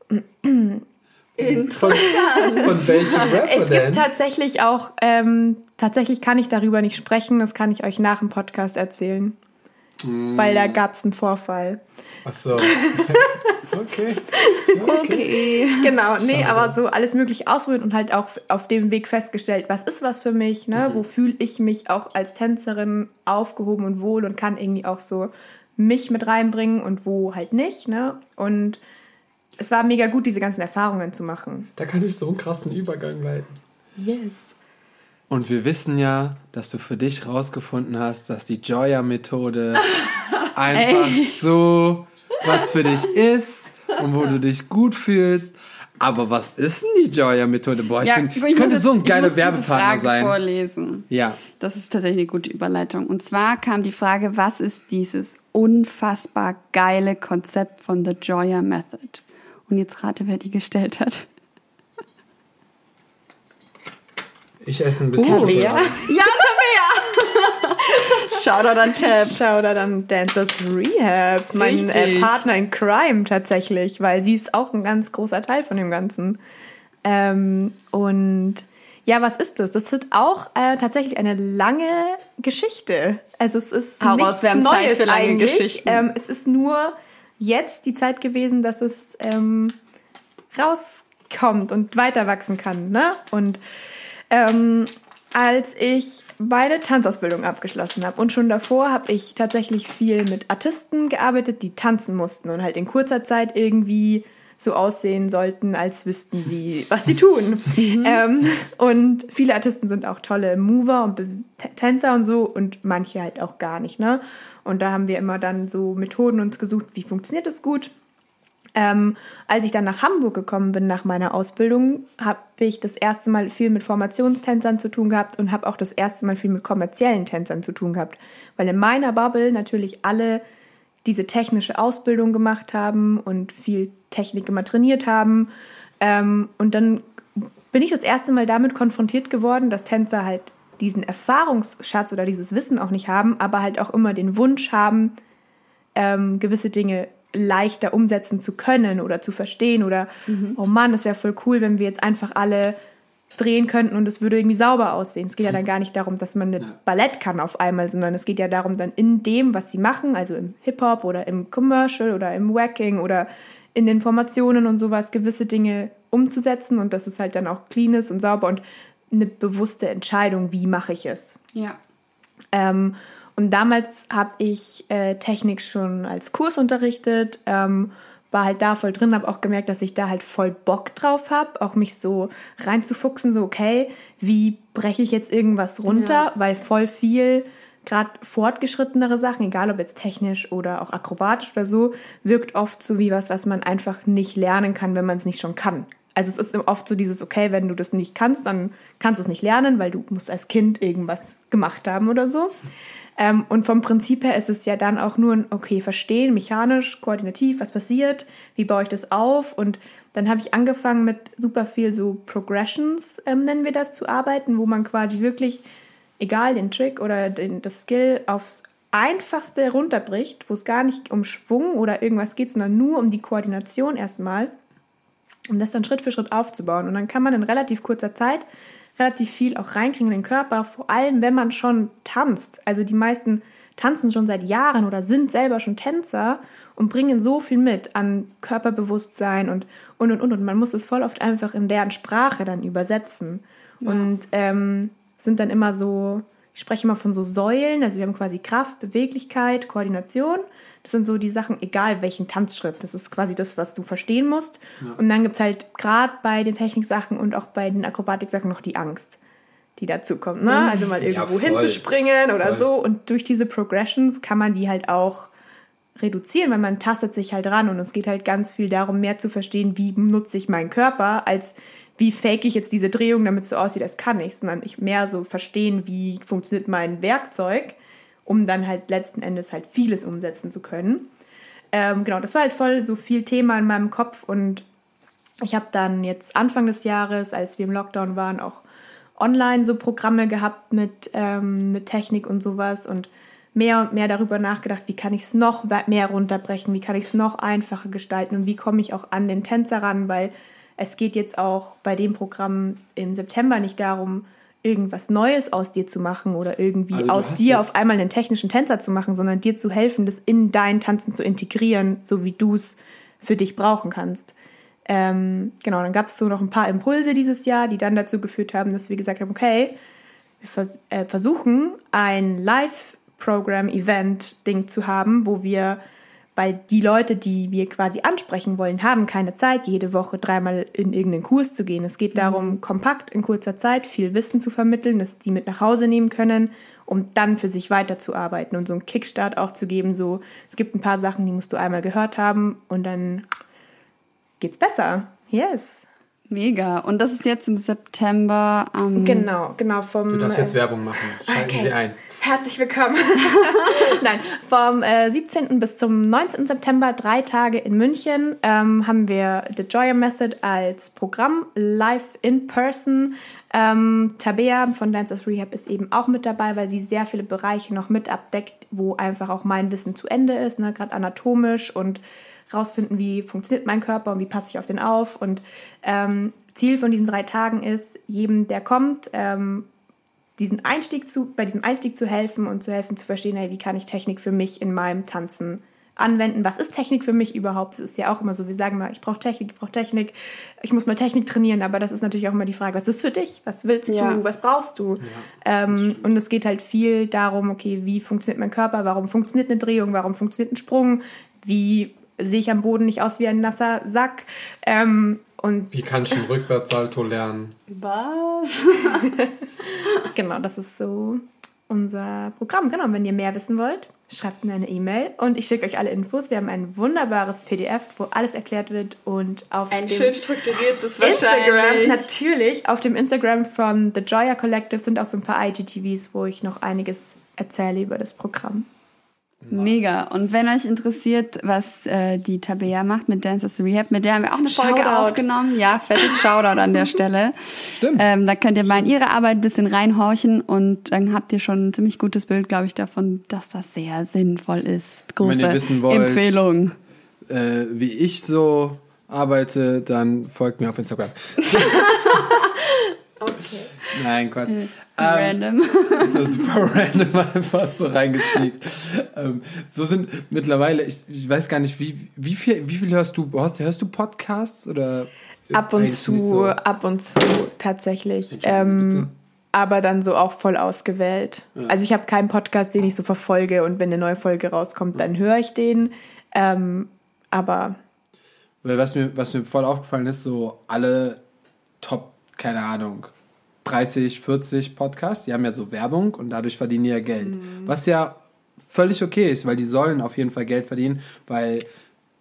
[SPEAKER 1] <clears throat> Interessant. Von welchem <laughs> Rapper es gibt tatsächlich auch, ähm, tatsächlich kann ich darüber nicht sprechen, das kann ich euch nach dem Podcast erzählen. Mm. Weil da gab es einen Vorfall. Ach so. <laughs> okay. okay. Okay. Genau, nee, Schade. aber so alles mögliche ausprobiert und halt auch auf dem Weg festgestellt, was ist was für mich, ne? Mhm. Wo fühle ich mich auch als Tänzerin aufgehoben und wohl und kann irgendwie auch so mich mit reinbringen und wo halt nicht, ne? Und es war mega gut, diese ganzen Erfahrungen zu machen.
[SPEAKER 2] Da kann ich so einen krassen Übergang leiten. Yes. Und wir wissen ja, dass du für dich rausgefunden hast, dass die Joya-Methode <laughs> einfach so was für dich ist und wo du dich gut fühlst. Aber was ist denn die Joya-Methode? Boah, ich, ja, bin, ich, ich könnte so ein geiler
[SPEAKER 3] Werbepartner sein. vorlesen. Ja. Das ist tatsächlich eine gute Überleitung. Und zwar kam die Frage, was ist dieses unfassbar geile Konzept von The Joya Method? Und jetzt rate, wer die gestellt hat.
[SPEAKER 2] Ich esse ein bisschen uh, Schokolade. Ja,
[SPEAKER 1] Tabea! <laughs> Shoutout an Tabs. Shoutout an Dancers Rehab. Mein äh, Partner in Crime tatsächlich, weil sie ist auch ein ganz großer Teil von dem Ganzen. Ähm, und ja, was ist das? Das ist auch äh, tatsächlich eine lange Geschichte. Also es ist Hau nichts raus, wir haben Neues Zeit für lange eigentlich. Geschichten. Ähm, es ist nur jetzt die Zeit gewesen, dass es ähm, rauskommt und weiter wachsen kann. Ne? Und ähm, als ich meine Tanzausbildung abgeschlossen habe und schon davor habe ich tatsächlich viel mit Artisten gearbeitet, die tanzen mussten und halt in kurzer Zeit irgendwie so aussehen sollten, als wüssten sie, was sie tun. <laughs> Mhm. Ähm, und viele Artisten sind auch tolle Mover und Tänzer und so und manche halt auch gar nicht. Ne? Und da haben wir immer dann so Methoden uns gesucht, wie funktioniert das gut ähm, als ich dann nach Hamburg gekommen bin nach meiner Ausbildung, habe ich das erste Mal viel mit Formationstänzern zu tun gehabt und habe auch das erste Mal viel mit kommerziellen Tänzern zu tun gehabt. Weil in meiner Bubble natürlich alle diese technische Ausbildung gemacht haben und viel Technik immer trainiert haben. Ähm, und dann bin ich das erste Mal damit konfrontiert geworden, dass Tänzer halt diesen Erfahrungsschatz oder dieses Wissen auch nicht haben, aber halt auch immer den Wunsch haben, ähm, gewisse Dinge leichter umsetzen zu können oder zu verstehen oder mhm. oh Mann, das wäre voll cool, wenn wir jetzt einfach alle drehen könnten und es würde irgendwie sauber aussehen. Es geht ja dann gar nicht darum, dass man eine. Ballett kann auf einmal, sondern es geht ja darum, dann in dem, was sie machen, also im Hip-Hop oder im Commercial oder im Wacking oder in den Formationen und sowas, gewisse Dinge umzusetzen und dass es halt dann auch clean ist und sauber und eine bewusste Entscheidung, wie mache ich es.
[SPEAKER 3] Ja.
[SPEAKER 1] Ähm, und damals habe ich äh, Technik schon als Kurs unterrichtet, ähm, war halt da voll drin, habe auch gemerkt, dass ich da halt voll Bock drauf habe, auch mich so reinzufuchsen, so okay, wie breche ich jetzt irgendwas runter, ja. weil voll viel gerade fortgeschrittenere Sachen, egal ob jetzt technisch oder auch akrobatisch oder so, wirkt oft so wie was, was man einfach nicht lernen kann, wenn man es nicht schon kann. Also es ist oft so dieses, okay, wenn du das nicht kannst, dann kannst du es nicht lernen, weil du musst als Kind irgendwas gemacht haben oder so. Ähm, und vom Prinzip her ist es ja dann auch nur ein, okay, verstehen, mechanisch, koordinativ, was passiert, wie baue ich das auf. Und dann habe ich angefangen mit super viel so Progressions, ähm, nennen wir das, zu arbeiten, wo man quasi wirklich, egal den Trick oder den, das Skill, aufs Einfachste runterbricht, wo es gar nicht um Schwung oder irgendwas geht, sondern nur um die Koordination erstmal, um das dann Schritt für Schritt aufzubauen. Und dann kann man in relativ kurzer Zeit relativ viel auch reinkriegen in den Körper, vor allem wenn man schon tanzt. Also die meisten tanzen schon seit Jahren oder sind selber schon Tänzer und bringen so viel mit an Körperbewusstsein und und und und. Und man muss es voll oft einfach in deren Sprache dann übersetzen. Ja. Und ähm, sind dann immer so, ich spreche immer von so Säulen, also wir haben quasi Kraft, Beweglichkeit, Koordination das sind so die Sachen, egal welchen Tanzschritt. Das ist quasi das, was du verstehen musst. Ja. Und dann gibt es halt gerade bei den Techniksachen und auch bei den Akrobatiksachen noch die Angst, die dazu kommt. Ne? Mhm. Also mal irgendwo ja, hinzuspringen oder voll. so. Und durch diese Progressions kann man die halt auch reduzieren, weil man tastet sich halt ran und es geht halt ganz viel darum, mehr zu verstehen, wie nutze ich meinen Körper, als wie fake ich jetzt diese Drehung, damit es so aussieht, als kann ich, sondern ich mehr so verstehen, wie funktioniert mein Werkzeug um dann halt letzten Endes halt vieles umsetzen zu können. Ähm, genau, das war halt voll so viel Thema in meinem Kopf und ich habe dann jetzt Anfang des Jahres, als wir im Lockdown waren, auch online so Programme gehabt mit, ähm, mit Technik und sowas und mehr und mehr darüber nachgedacht, wie kann ich es noch mehr runterbrechen, wie kann ich es noch einfacher gestalten und wie komme ich auch an den Tänzer ran, weil es geht jetzt auch bei dem Programm im September nicht darum, irgendwas Neues aus dir zu machen oder irgendwie also aus dir auf einmal einen technischen Tänzer zu machen, sondern dir zu helfen, das in dein Tanzen zu integrieren, so wie du es für dich brauchen kannst. Ähm, genau, dann gab es so noch ein paar Impulse dieses Jahr, die dann dazu geführt haben, dass wir gesagt haben, okay, wir vers äh, versuchen ein Live-Program-Event-Ding zu haben, wo wir weil die Leute, die wir quasi ansprechen wollen, haben keine Zeit, jede Woche dreimal in irgendeinen Kurs zu gehen. Es geht mhm. darum, kompakt in kurzer Zeit viel Wissen zu vermitteln, dass die mit nach Hause nehmen können, um dann für sich weiterzuarbeiten und so einen Kickstart auch zu geben. So, es gibt ein paar Sachen, die musst du einmal gehört haben und dann geht's besser. Yes.
[SPEAKER 3] Mega. Und das ist jetzt im September am.
[SPEAKER 1] Ähm genau, genau. Vom,
[SPEAKER 2] du darfst jetzt Werbung machen. Schalten okay. Sie ein.
[SPEAKER 1] Herzlich willkommen. <laughs> Nein, vom äh, 17. bis zum 19. September, drei Tage in München, ähm, haben wir The Joya Method als Programm live in person. Ähm, Tabea von Dancers Rehab ist eben auch mit dabei, weil sie sehr viele Bereiche noch mit abdeckt, wo einfach auch mein Wissen zu Ende ist, ne? gerade anatomisch und rausfinden, wie funktioniert mein Körper und wie passe ich auf den auf. Und ähm, Ziel von diesen drei Tagen ist, jedem, der kommt, ähm, diesen Einstieg zu, bei diesem Einstieg zu helfen und zu helfen zu verstehen, hey, wie kann ich Technik für mich in meinem Tanzen anwenden? Was ist Technik für mich überhaupt? Das ist ja auch immer so, wir sagen mal, ich brauche Technik, ich brauche Technik, ich muss mal Technik trainieren, aber das ist natürlich auch immer die Frage, was ist für dich? Was willst ja. du? Was brauchst du? Ja, ähm, und es geht halt viel darum, okay, wie funktioniert mein Körper? Warum funktioniert eine Drehung? Warum funktioniert ein Sprung? Wie sehe ich am Boden nicht aus wie ein nasser Sack? Ähm, und
[SPEAKER 2] Wie kannst du einen Rückwärtssalto lernen?
[SPEAKER 3] Was? <laughs>
[SPEAKER 1] genau, das ist so unser Programm. Genau, wenn ihr mehr wissen wollt, schreibt mir eine E-Mail und ich schicke euch alle Infos. Wir haben ein wunderbares PDF, wo alles erklärt wird und auf
[SPEAKER 3] ein schön strukturiertes
[SPEAKER 1] Instagram natürlich auf dem Instagram von The Joya Collective sind auch so ein paar IGTVs, wo ich noch einiges erzähle über das Programm.
[SPEAKER 3] Mega. Und wenn euch interessiert, was äh, die Tabea macht mit Dancers Rehab, mit der haben wir auch eine Folge Shoutout. aufgenommen. Ja, fettes Shoutout an der <laughs> Stelle.
[SPEAKER 2] Stimmt.
[SPEAKER 3] Ähm, da könnt ihr mal in ihre Arbeit ein bisschen reinhorchen und dann habt ihr schon ein ziemlich gutes Bild, glaube ich, davon, dass das sehr sinnvoll ist. Große wenn ihr wissen wollt, Empfehlung.
[SPEAKER 2] Äh, wie ich so arbeite, dann folgt mir auf Instagram. <laughs>
[SPEAKER 1] oh
[SPEAKER 2] Nein, Quatsch. Ähm, random. <laughs> so super random einfach so reingesneakt. Ähm, so sind mittlerweile, ich, ich weiß gar nicht, wie, wie viel, wie viel hörst du, hörst, hörst du Podcasts oder?
[SPEAKER 1] Ab und zu, so? ab und zu tatsächlich. Ähm, aber dann so auch voll ausgewählt. Ja. Also ich habe keinen Podcast, den ich so verfolge und wenn eine neue Folge rauskommt, dann höre ich den. Ähm, aber.
[SPEAKER 2] Weil was mir, was mir voll aufgefallen ist, so alle Top, keine Ahnung, 30, 40 Podcasts, die haben ja so Werbung und dadurch verdienen die ja Geld. Mhm. Was ja völlig okay ist, weil die sollen auf jeden Fall Geld verdienen, weil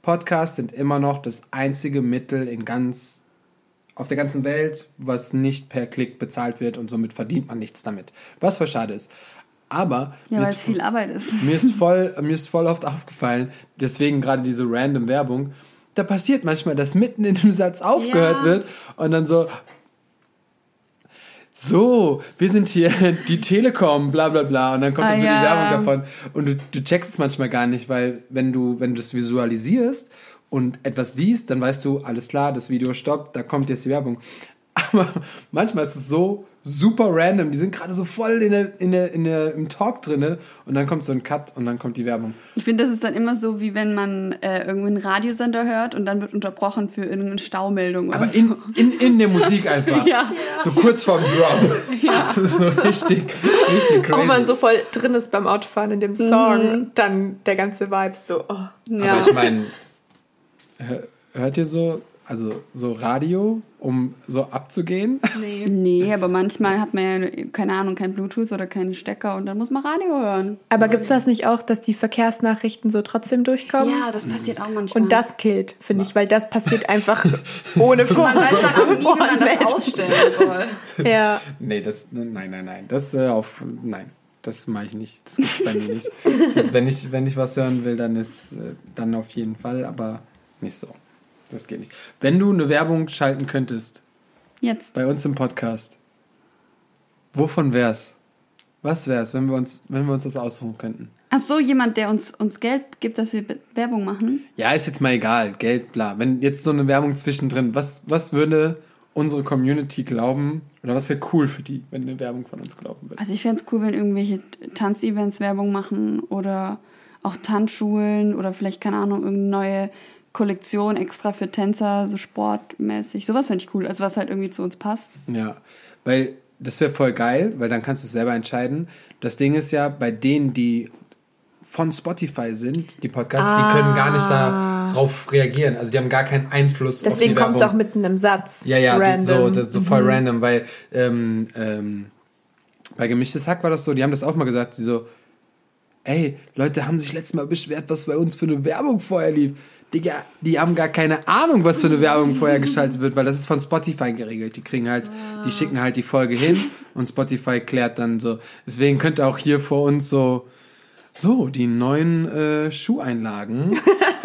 [SPEAKER 2] Podcasts sind immer noch das einzige Mittel in ganz auf der ganzen Welt, was nicht per Klick bezahlt wird und somit verdient man nichts damit. Was voll schade ist. Aber
[SPEAKER 3] ja, weil es viel Arbeit ist.
[SPEAKER 2] Mir ist voll, mir ist voll oft aufgefallen, deswegen gerade diese random Werbung. Da passiert manchmal, dass mitten in dem Satz aufgehört ja. wird und dann so, so, wir sind hier <laughs> die Telekom, bla bla bla. Und dann kommt ah, dann so ja. die Werbung davon. Und du, du checkst es manchmal gar nicht, weil wenn du, wenn du es visualisierst und etwas siehst, dann weißt du, alles klar, das Video stoppt, da kommt jetzt die Werbung. Aber manchmal ist es so super random. Die sind gerade so voll in der, in der, in der, im Talk drin und dann kommt so ein Cut und dann kommt die Werbung.
[SPEAKER 3] Ich finde, das ist dann immer so, wie wenn man äh, irgendwie einen Radiosender hört und dann wird unterbrochen für irgendeine Staumeldung.
[SPEAKER 2] Aber so. in, in, in der Musik <laughs> einfach. ja. So kurz vorm Drop. Ja. Das ist so richtig, richtig
[SPEAKER 1] crazy. Wenn man so voll drin ist beim Autofahren in dem Song, mhm. dann der ganze Vibe so. Oh.
[SPEAKER 2] Ja. Aber ich meine, hört ihr so also so Radio, um so abzugehen?
[SPEAKER 3] Nee. <laughs> nee, <laughs> aber manchmal hat man ja, keine Ahnung, kein Bluetooth oder keinen Stecker und dann muss man Radio hören.
[SPEAKER 1] Aber gibt es das nicht auch, dass die Verkehrsnachrichten so trotzdem durchkommen?
[SPEAKER 3] Ja, das passiert auch manchmal.
[SPEAKER 1] Und das killt, finde ich, weil das passiert <laughs> einfach ohne Vor Man weiß halt auch nie, wie
[SPEAKER 2] man das ausstellen soll. ja. Nee, das, nein, nein, nein, das äh, auf, nein. Das mache ich nicht. Das gibt es bei mir nicht. Das, wenn, ich, wenn ich was hören will, dann ist äh, dann auf jeden Fall, aber nicht so. Das geht nicht. Wenn du eine Werbung schalten könntest.
[SPEAKER 3] Jetzt.
[SPEAKER 2] Bei uns im Podcast. Wovon wär's? Was wär's, wenn wir uns, wenn wir uns das aussuchen könnten?
[SPEAKER 3] Ach so, jemand, der uns, uns Geld gibt, dass wir Werbung machen?
[SPEAKER 2] Ja, ist jetzt mal egal. Geld, bla. Wenn jetzt so eine Werbung zwischendrin, was, was würde unsere Community glauben oder was wäre cool für die, wenn eine Werbung von uns gelaufen wird?
[SPEAKER 3] Also ich fände es cool, wenn irgendwelche Tanzevents Werbung machen oder auch Tanzschulen oder vielleicht, keine Ahnung, irgendeine neue Kollektion extra für Tänzer, so sportmäßig. Sowas finde ich cool, also was halt irgendwie zu uns passt.
[SPEAKER 2] Ja, weil das wäre voll geil, weil dann kannst du es selber entscheiden. Das Ding ist ja, bei denen, die von Spotify sind, die Podcasts, ah. die können gar nicht darauf reagieren. Also die haben gar keinen Einfluss
[SPEAKER 1] Deswegen kommt es auch mitten im Satz.
[SPEAKER 2] Ja, ja, random. so, so voll mhm. random, weil ähm, ähm, bei Gemischtes Hack war das so, die haben das auch mal gesagt, die so, ey, Leute haben sich letztes Mal beschwert, was bei uns für eine Werbung vorher lief. Digga, die haben gar keine Ahnung, was für eine Werbung vorher geschaltet wird, weil das ist von Spotify geregelt. Die kriegen halt, die schicken halt die Folge hin und Spotify klärt dann so. Deswegen könnte auch hier vor uns so, so, die neuen äh, Schuheinlagen.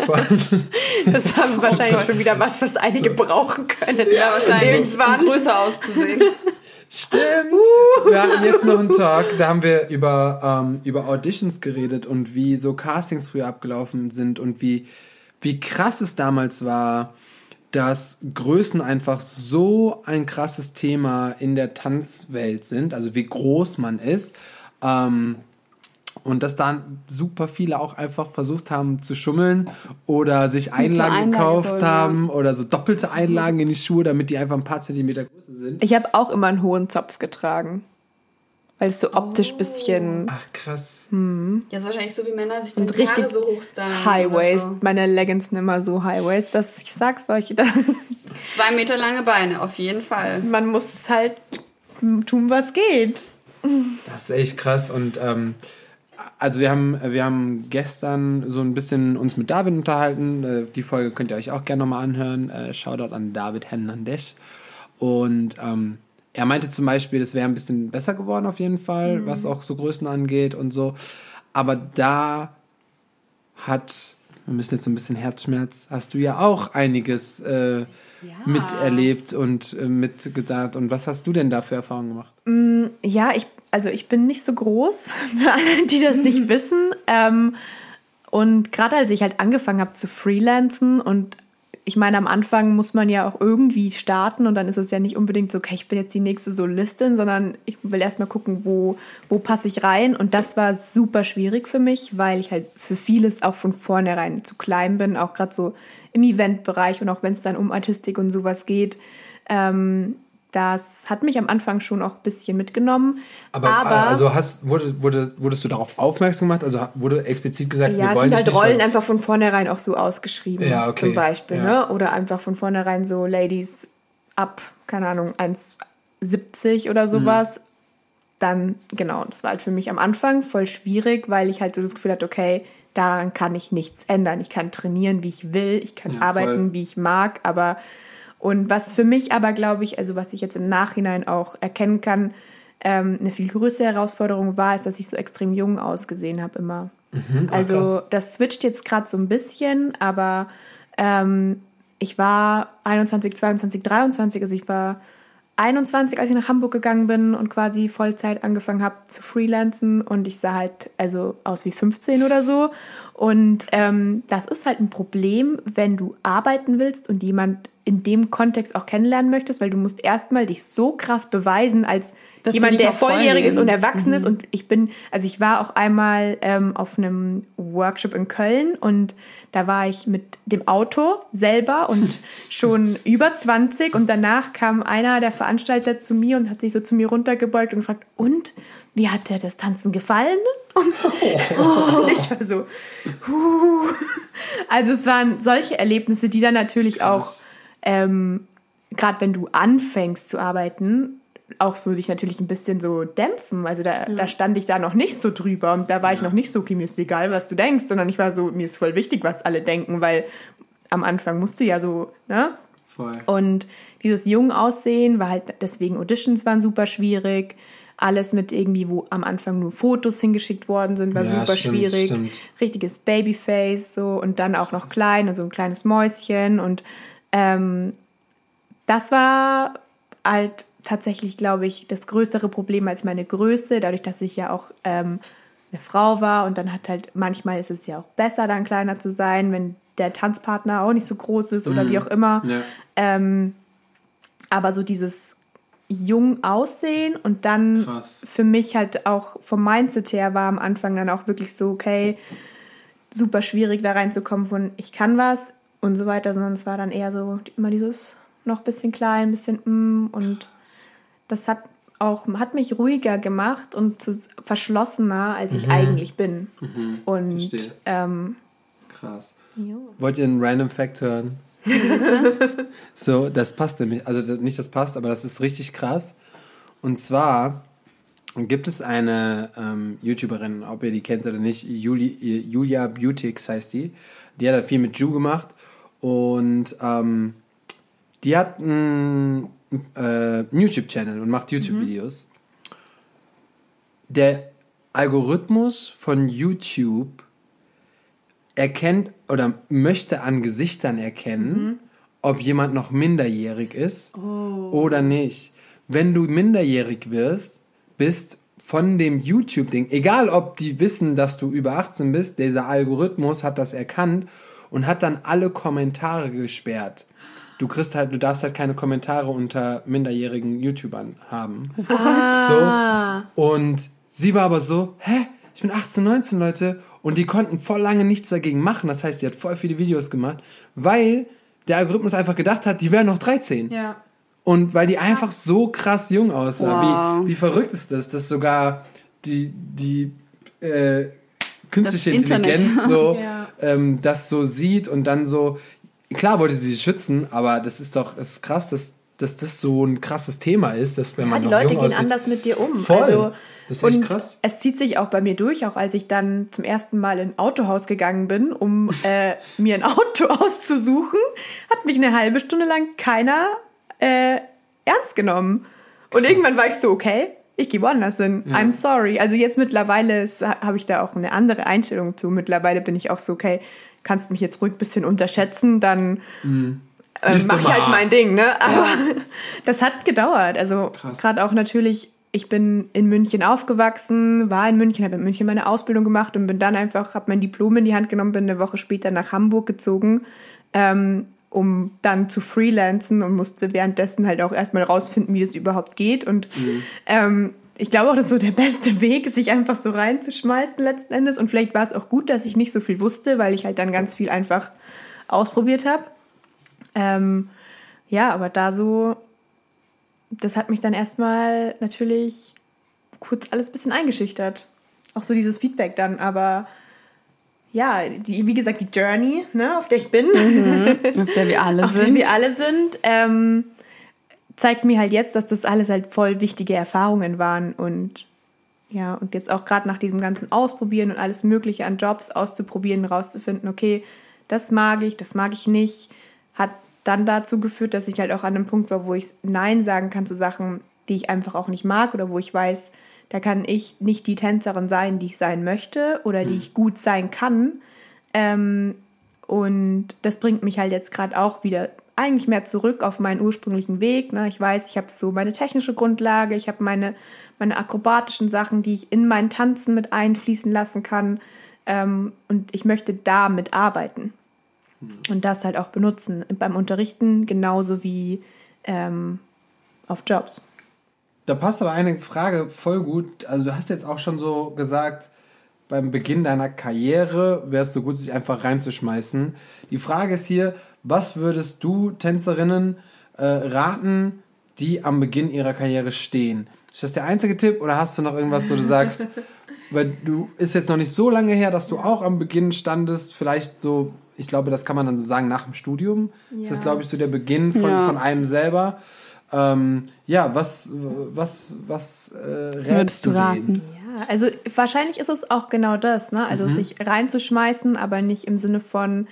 [SPEAKER 2] <laughs>
[SPEAKER 1] das haben <laughs> wahrscheinlich schon wieder was, was einige brauchen können.
[SPEAKER 3] Ja, wahrscheinlich, um größer auszusehen. <laughs>
[SPEAKER 2] Stimmt. Uh. Wir hatten jetzt noch einen Talk, da haben wir über, ähm, über Auditions geredet und wie so Castings früher abgelaufen sind und wie wie krass es damals war, dass Größen einfach so ein krasses Thema in der Tanzwelt sind, also wie groß man ist. Ähm, und dass dann super viele auch einfach versucht haben zu schummeln oder sich Einlagen, Einlagen gekauft sollen, haben ja. oder so doppelte Einlagen in die Schuhe, damit die einfach ein paar Zentimeter größer sind.
[SPEAKER 1] Ich habe auch immer einen hohen Zopf getragen weil es so optisch oh. bisschen.
[SPEAKER 2] Ach krass.
[SPEAKER 3] Hm. Ja, ist wahrscheinlich so wie Männer sich dann die richtig Haare so hochstylen.
[SPEAKER 1] High Waist. So. Meine Leggings sind immer so High Waist, dass ich sag's euch. <laughs>
[SPEAKER 3] Zwei Meter lange Beine, auf jeden Fall.
[SPEAKER 1] Man muss halt tun, was geht.
[SPEAKER 2] Das ist echt krass und ähm, also wir haben, wir haben gestern so ein bisschen uns mit David unterhalten. Äh, die Folge könnt ihr euch auch gerne nochmal anhören. Äh, Shoutout an David Hernandez. Und ähm, er meinte zum Beispiel, es wäre ein bisschen besser geworden auf jeden Fall, mhm. was auch so Größen angeht und so. Aber da hat, wir müssen jetzt so ein bisschen Herzschmerz, hast du ja auch einiges äh, ja. miterlebt und äh, mitgedacht. Und was hast du denn da für Erfahrungen gemacht?
[SPEAKER 1] Mm, ja, ich, also ich bin nicht so groß, <laughs> für alle, die das nicht <laughs> wissen. Ähm, und gerade als ich halt angefangen habe zu freelancen und ich meine, am Anfang muss man ja auch irgendwie starten und dann ist es ja nicht unbedingt so, okay, ich bin jetzt die nächste Solistin, sondern ich will erstmal gucken, wo, wo passe ich rein. Und das war super schwierig für mich, weil ich halt für vieles auch von vornherein zu klein bin, auch gerade so im Eventbereich und auch wenn es dann um Artistik und sowas geht. Ähm, das hat mich am Anfang schon auch ein bisschen mitgenommen.
[SPEAKER 2] Aber, aber also hast, wurde, wurde, wurdest du darauf aufmerksam gemacht? Also wurde explizit gesagt,
[SPEAKER 1] ja,
[SPEAKER 2] wir wollen
[SPEAKER 1] sind halt Rollen einfach von vornherein auch so ausgeschrieben,
[SPEAKER 2] Ja, okay.
[SPEAKER 1] zum Beispiel.
[SPEAKER 2] Ja.
[SPEAKER 1] Ne? Oder einfach von vornherein so Ladies ab, keine Ahnung, 1,70 oder sowas. Dann, genau, das war halt für mich am Anfang voll schwierig, weil ich halt so das Gefühl hatte, okay, daran kann ich nichts ändern. Ich kann trainieren, wie ich will, ich kann
[SPEAKER 2] Ja,
[SPEAKER 1] arbeiten,
[SPEAKER 2] voll.
[SPEAKER 1] wie ich mag, aber und was für mich aber, glaube ich, also was ich jetzt im Nachhinein auch erkennen kann, ähm, eine viel größere Herausforderung war, ist, dass ich so extrem jung ausgesehen habe immer.
[SPEAKER 2] ah,
[SPEAKER 1] also
[SPEAKER 2] krass.
[SPEAKER 1] das switcht jetzt gerade so ein bisschen, aber ähm, ich war 21, 22, 23, also ich war 21, als ich nach Hamburg gegangen bin und quasi Vollzeit angefangen habe zu freelancen und ich sah halt also aus wie 15 oder so. Und ähm, das ist halt ein Problem, wenn du arbeiten willst und jemand in dem Kontext auch kennenlernen möchtest, weil du musst erstmal dich so krass beweisen als
[SPEAKER 3] Dass
[SPEAKER 1] jemand, der volljährig ist und erwachsen ist. Und ich bin, also ich war auch einmal ähm, auf einem Workshop in Köln und da war ich mit dem Auto selber und <laughs> schon über 20 und danach kam einer der Veranstalter zu mir und hat sich so zu mir runtergebeugt und gefragt, und wie hat dir das Tanzen gefallen? <laughs> Und, und ich war so, huh. Also es waren solche Erlebnisse, die dann natürlich auch, ähm, gerade wenn du anfängst zu arbeiten, auch so dich natürlich ein bisschen so dämpfen. Also da, da stand ich da noch nicht so drüber und da war ich noch nicht so, okay, mir ist egal, was du denkst, sondern ich war so, mir ist voll wichtig, was alle denken, weil am Anfang musst du ja so, ne?
[SPEAKER 2] Voll.
[SPEAKER 1] Und dieses jung aussehen war halt, deswegen Auditions waren super schwierig. Alles mit irgendwie, wo am Anfang nur Fotos hingeschickt worden sind, war
[SPEAKER 2] Ja,
[SPEAKER 1] super
[SPEAKER 2] stimmt,
[SPEAKER 1] schwierig.
[SPEAKER 2] stimmt.
[SPEAKER 1] Richtiges Babyface so und dann auch noch klein und so ein kleines Mäuschen. Und ähm, das war halt tatsächlich, glaube ich, das größere Problem als meine Größe, dadurch, dass ich ja auch ähm, eine Frau war und dann hat halt, manchmal ist es ja auch besser, dann kleiner zu sein, wenn der Tanzpartner auch nicht so groß ist oder wie auch immer.
[SPEAKER 2] Ja.
[SPEAKER 1] Ähm, aber so dieses jung aussehen und dann
[SPEAKER 2] Krass.
[SPEAKER 1] für mich halt auch vom Mindset her war am Anfang dann auch wirklich so, okay, super schwierig da reinzukommen von ich kann was und so weiter, sondern es war dann eher so immer dieses noch ein bisschen klein, ein bisschen mm, und das hat auch hat mich ruhiger gemacht und zu, verschlossener, als ich eigentlich bin. Und
[SPEAKER 2] Mhm. verstehe.
[SPEAKER 1] ähm,
[SPEAKER 2] Krass.
[SPEAKER 1] ja.
[SPEAKER 2] Wollt ihr einen Random Fact hören? <laughs> so, das passt nämlich, also nicht das passt, aber das ist richtig krass. Und zwar gibt es eine ähm, YouTuberin, ob ihr die kennt oder nicht, Juli, Julia Beautix heißt die. Die hat halt viel mit Ju gemacht und ähm, die hat einen äh, YouTube-Channel und macht YouTube-Videos. Der Algorithmus von YouTube erkennt oder möchte an Gesichtern erkennen, ob jemand noch minderjährig ist oder nicht. Wenn du minderjährig wirst, bist von dem YouTube-Ding, egal ob die wissen, dass du über 18 bist, dieser Algorithmus hat das erkannt und hat dann alle Kommentare gesperrt. Du kriegst halt, du darfst halt keine Kommentare unter minderjährigen YouTubern haben. So. Und sie war aber so, hä? Ich bin 18, 19, Leute. Und die konnten voll lange nichts dagegen machen. Das heißt, sie hat voll viele Videos gemacht, weil der Algorithmus einfach gedacht hat, die wären noch 13.
[SPEAKER 1] ja.
[SPEAKER 2] Und weil die einfach so krass jung aussah.
[SPEAKER 3] Wow.
[SPEAKER 2] Wie, wie verrückt ist das, dass sogar die, die äh, künstliche
[SPEAKER 3] Das Internet.
[SPEAKER 2] Intelligenz so <laughs>
[SPEAKER 1] Ja.
[SPEAKER 2] ähm, das so sieht und dann so. Klar wollte sie sie schützen, aber das ist doch ist krass, dass, dass das so ein krasses Thema ist, dass wenn
[SPEAKER 1] Ja,
[SPEAKER 2] man
[SPEAKER 1] die Leute gehen
[SPEAKER 2] aussieht,
[SPEAKER 1] anders mit dir um.
[SPEAKER 2] Voll.
[SPEAKER 1] Also,
[SPEAKER 2] Das ist echt krass.
[SPEAKER 1] Es zieht sich auch bei mir durch, auch als ich dann zum ersten Mal in ein Autohaus gegangen bin, um <laughs> äh, mir ein Auto <laughs> auszusuchen, hat mich eine halbe Stunde lang keiner äh, ernst genommen. Und irgendwann war ich so, okay, ich gehe woanders hin.
[SPEAKER 2] Ja.
[SPEAKER 1] I'm sorry. Also jetzt mittlerweile habe ich da auch eine andere Einstellung zu. Mittlerweile bin ich auch so, okay, kannst mich jetzt ruhig ein bisschen unterschätzen, dann ähm,
[SPEAKER 2] Du
[SPEAKER 1] mache ich halt mein Ding, ne? Aber <laughs> das hat gedauert. Also gerade auch natürlich, ich bin in München aufgewachsen, war in München, habe in München meine Ausbildung gemacht und bin dann einfach, habe mein Diplom in die Hand genommen, bin eine Woche später nach Hamburg gezogen. Ähm, um dann zu freelancen und musste währenddessen halt auch erstmal rausfinden, wie es überhaupt geht. Und mhm. ähm, ich glaube auch, das ist so der beste <laughs> Weg, sich einfach so reinzuschmeißen letzten Endes. Und vielleicht war es auch gut, dass ich nicht so viel wusste, weil ich halt dann ganz viel einfach ausprobiert habe. Ähm, ja, aber da so, das hat mich dann erstmal natürlich kurz alles ein bisschen eingeschüchtert. Auch so dieses Feedback dann, aber ja, die, wie gesagt, die Journey, ne, auf der ich bin, mhm, auf der wir alle <laughs> auf sind, der wir alle sind, ähm, zeigt mir halt jetzt, dass das alles halt voll wichtige Erfahrungen waren und ja, und jetzt auch gerade nach diesem ganzen Ausprobieren und alles Mögliche an Jobs auszuprobieren, rauszufinden, okay, das mag ich, das mag ich nicht, hat dann dazu geführt, dass ich halt auch an einem Punkt war, wo ich Nein sagen kann zu Sachen, die ich einfach auch nicht mag oder wo ich weiß, da kann ich nicht die Tänzerin sein, die ich sein möchte oder die mhm. ich gut sein kann. Ähm, und das bringt mich halt jetzt gerade auch wieder eigentlich mehr zurück auf meinen ursprünglichen Weg. Ne? Ich weiß, ich habe so meine technische Grundlage, ich habe meine, meine akrobatischen Sachen, die ich in mein Tanzen mit einfließen lassen kann. Ähm, und ich möchte damit arbeiten. Und das halt auch benutzen. Beim Unterrichten genauso wie ähm, auf Jobs.
[SPEAKER 2] Da passt aber eine Frage voll gut. Also du hast jetzt auch schon so gesagt, beim Beginn deiner Karriere wäre es so gut, sich einfach reinzuschmeißen. Die Frage ist hier, was würdest du Tänzerinnen äh, raten, die am Beginn ihrer Karriere stehen? Ist das der einzige Tipp oder hast du noch irgendwas, wo du sagst, <laughs> weil du ist jetzt noch nicht so lange her, dass du auch am Beginn standest, vielleicht so, ich glaube, das kann man dann so sagen, nach dem Studium. Ja. Das ist, glaube ich, so der Beginn von, ja. von einem selber. Ähm, ja, was, was, was äh, würdest du
[SPEAKER 1] raten? Ja, also wahrscheinlich ist es auch genau das, ne? Also mhm. sich reinzuschmeißen, aber nicht im Sinne von,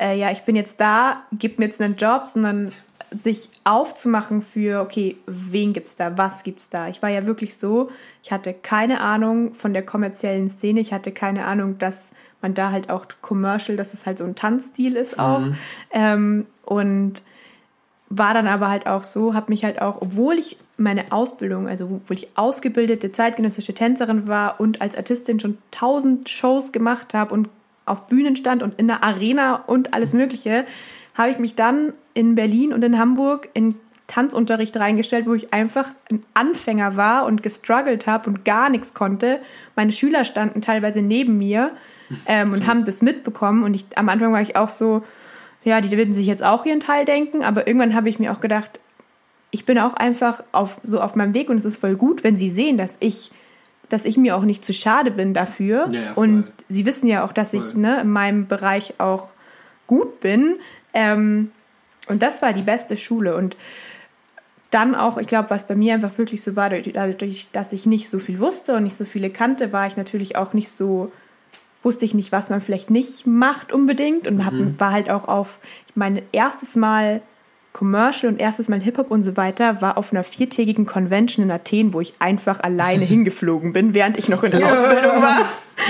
[SPEAKER 1] äh, ja, ich bin jetzt da, gib mir jetzt einen Job, sondern sich aufzumachen für, okay, wen gibt's da, was gibt's da. Ich war ja wirklich so, ich hatte keine Ahnung von der kommerziellen Szene, ich hatte keine Ahnung, dass man da halt auch commercial, dass es halt so ein Tanzstil ist auch. Mhm. Ähm, und war dann aber halt auch so, habe mich halt auch, obwohl ich meine Ausbildung, also obwohl ich ausgebildete zeitgenössische Tänzerin war und als Artistin schon tausend Shows gemacht habe und auf Bühnen stand und in der Arena und alles Mögliche, habe ich mich dann in Berlin und in Hamburg in Tanzunterricht reingestellt, wo ich einfach ein Anfänger war und gestruggelt habe und gar nichts konnte. Meine Schüler standen teilweise neben mir ähm, und haben das mitbekommen und ich, am Anfang war ich auch so, ja, die werden sich jetzt auch ihren Teil denken, aber irgendwann habe ich mir auch gedacht, ich bin auch einfach auf, so auf meinem Weg und es ist voll gut, wenn sie sehen, dass ich, dass ich mir auch nicht zu schade bin dafür. Ja, ja, und sie wissen ja auch, dass voll. ich ne, in meinem Bereich auch gut bin. Ähm, und das war die beste Schule. Und dann auch, ich glaube, was bei mir einfach wirklich so war, dadurch, dass ich nicht so viel wusste und nicht so viele kannte, war ich natürlich auch nicht so wusste ich nicht, was man vielleicht nicht macht unbedingt und hab, mhm. war halt auch auf mein erstes Mal Commercial und erstes Mal Hip-Hop und so weiter war auf einer viertägigen Convention in Athen, wo ich einfach alleine <laughs> hingeflogen bin, während ich noch in der ja. Ausbildung war.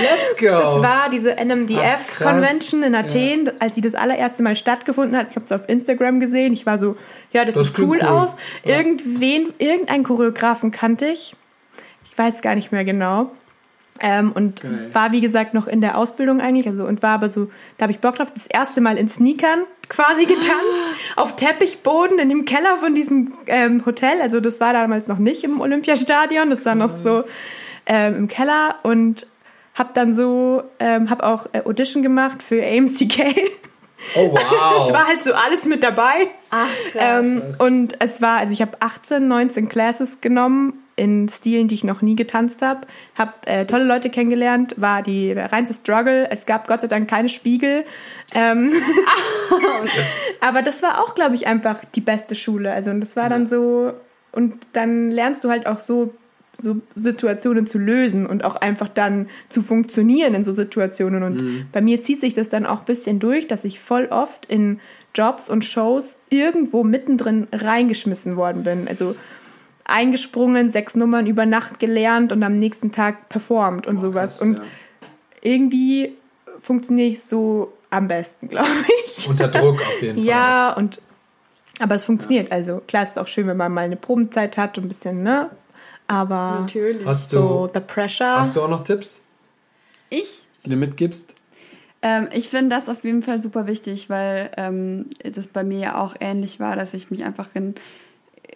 [SPEAKER 1] Let's go! Das war diese NMDF-Convention in Athen, ja. als sie das allererste Mal stattgefunden hat. Ich habe es auf Instagram gesehen. Ich war so, ja, das, das sieht cool, cool, aus. Ja. Irgendwen, irgendeinen Choreografen kannte ich. Ich weiß gar nicht mehr genau. Ähm, und Geil. war, wie gesagt, noch in der Ausbildung eigentlich. Also, und war aber so, da habe ich Bock drauf, das erste Mal in Sneakern quasi <gasps> getanzt, ah. auf Teppichboden in dem Keller von diesem ähm, Hotel. Also, das war damals noch nicht im Olympiastadion, das war noch so ähm, im Keller und habe dann so, ähm, habe auch äh, Audition gemacht für AMCK. <laughs> Oh <laughs> wow. es war halt so alles mit dabei. Ach, krass. Ähm, und es war, also ich habe 18, 19 Classes genommen in Stilen, die ich noch nie getanzt habe. Habe äh, tolle Leute kennengelernt, war die reinste Struggle. Es gab Gott sei Dank keine Spiegel. Ähm <laughs> Aber das war auch, glaube ich, einfach die beste Schule. Also und das war dann so und dann lernst du halt auch so so Situationen zu lösen und auch einfach dann zu funktionieren in so Situationen. Und mhm. bei mir zieht sich das dann auch ein bisschen durch, dass ich voll oft in Jobs und Shows irgendwo mittendrin reingeschmissen worden bin. Also eingesprungen, sechs Nummern über Nacht gelernt und am nächsten Tag performt und oh, sowas. Krass, und ja. irgendwie funktioniere ich so am besten, <laughs> glaube ich. Unter Druck auf jeden Fall. Ja, und aber es funktioniert. Ja. Also klar, es ist auch schön, wenn man mal eine Probenzeit hat und ein bisschen, ne? Aber
[SPEAKER 2] Natürlich. Hast du, so the pressure. Hast du auch noch Tipps? Ich? Die du mitgibst?
[SPEAKER 3] Ähm, ich finde das auf jeden Fall super wichtig, weil ähm, das bei mir ja auch ähnlich war, dass ich mich einfach in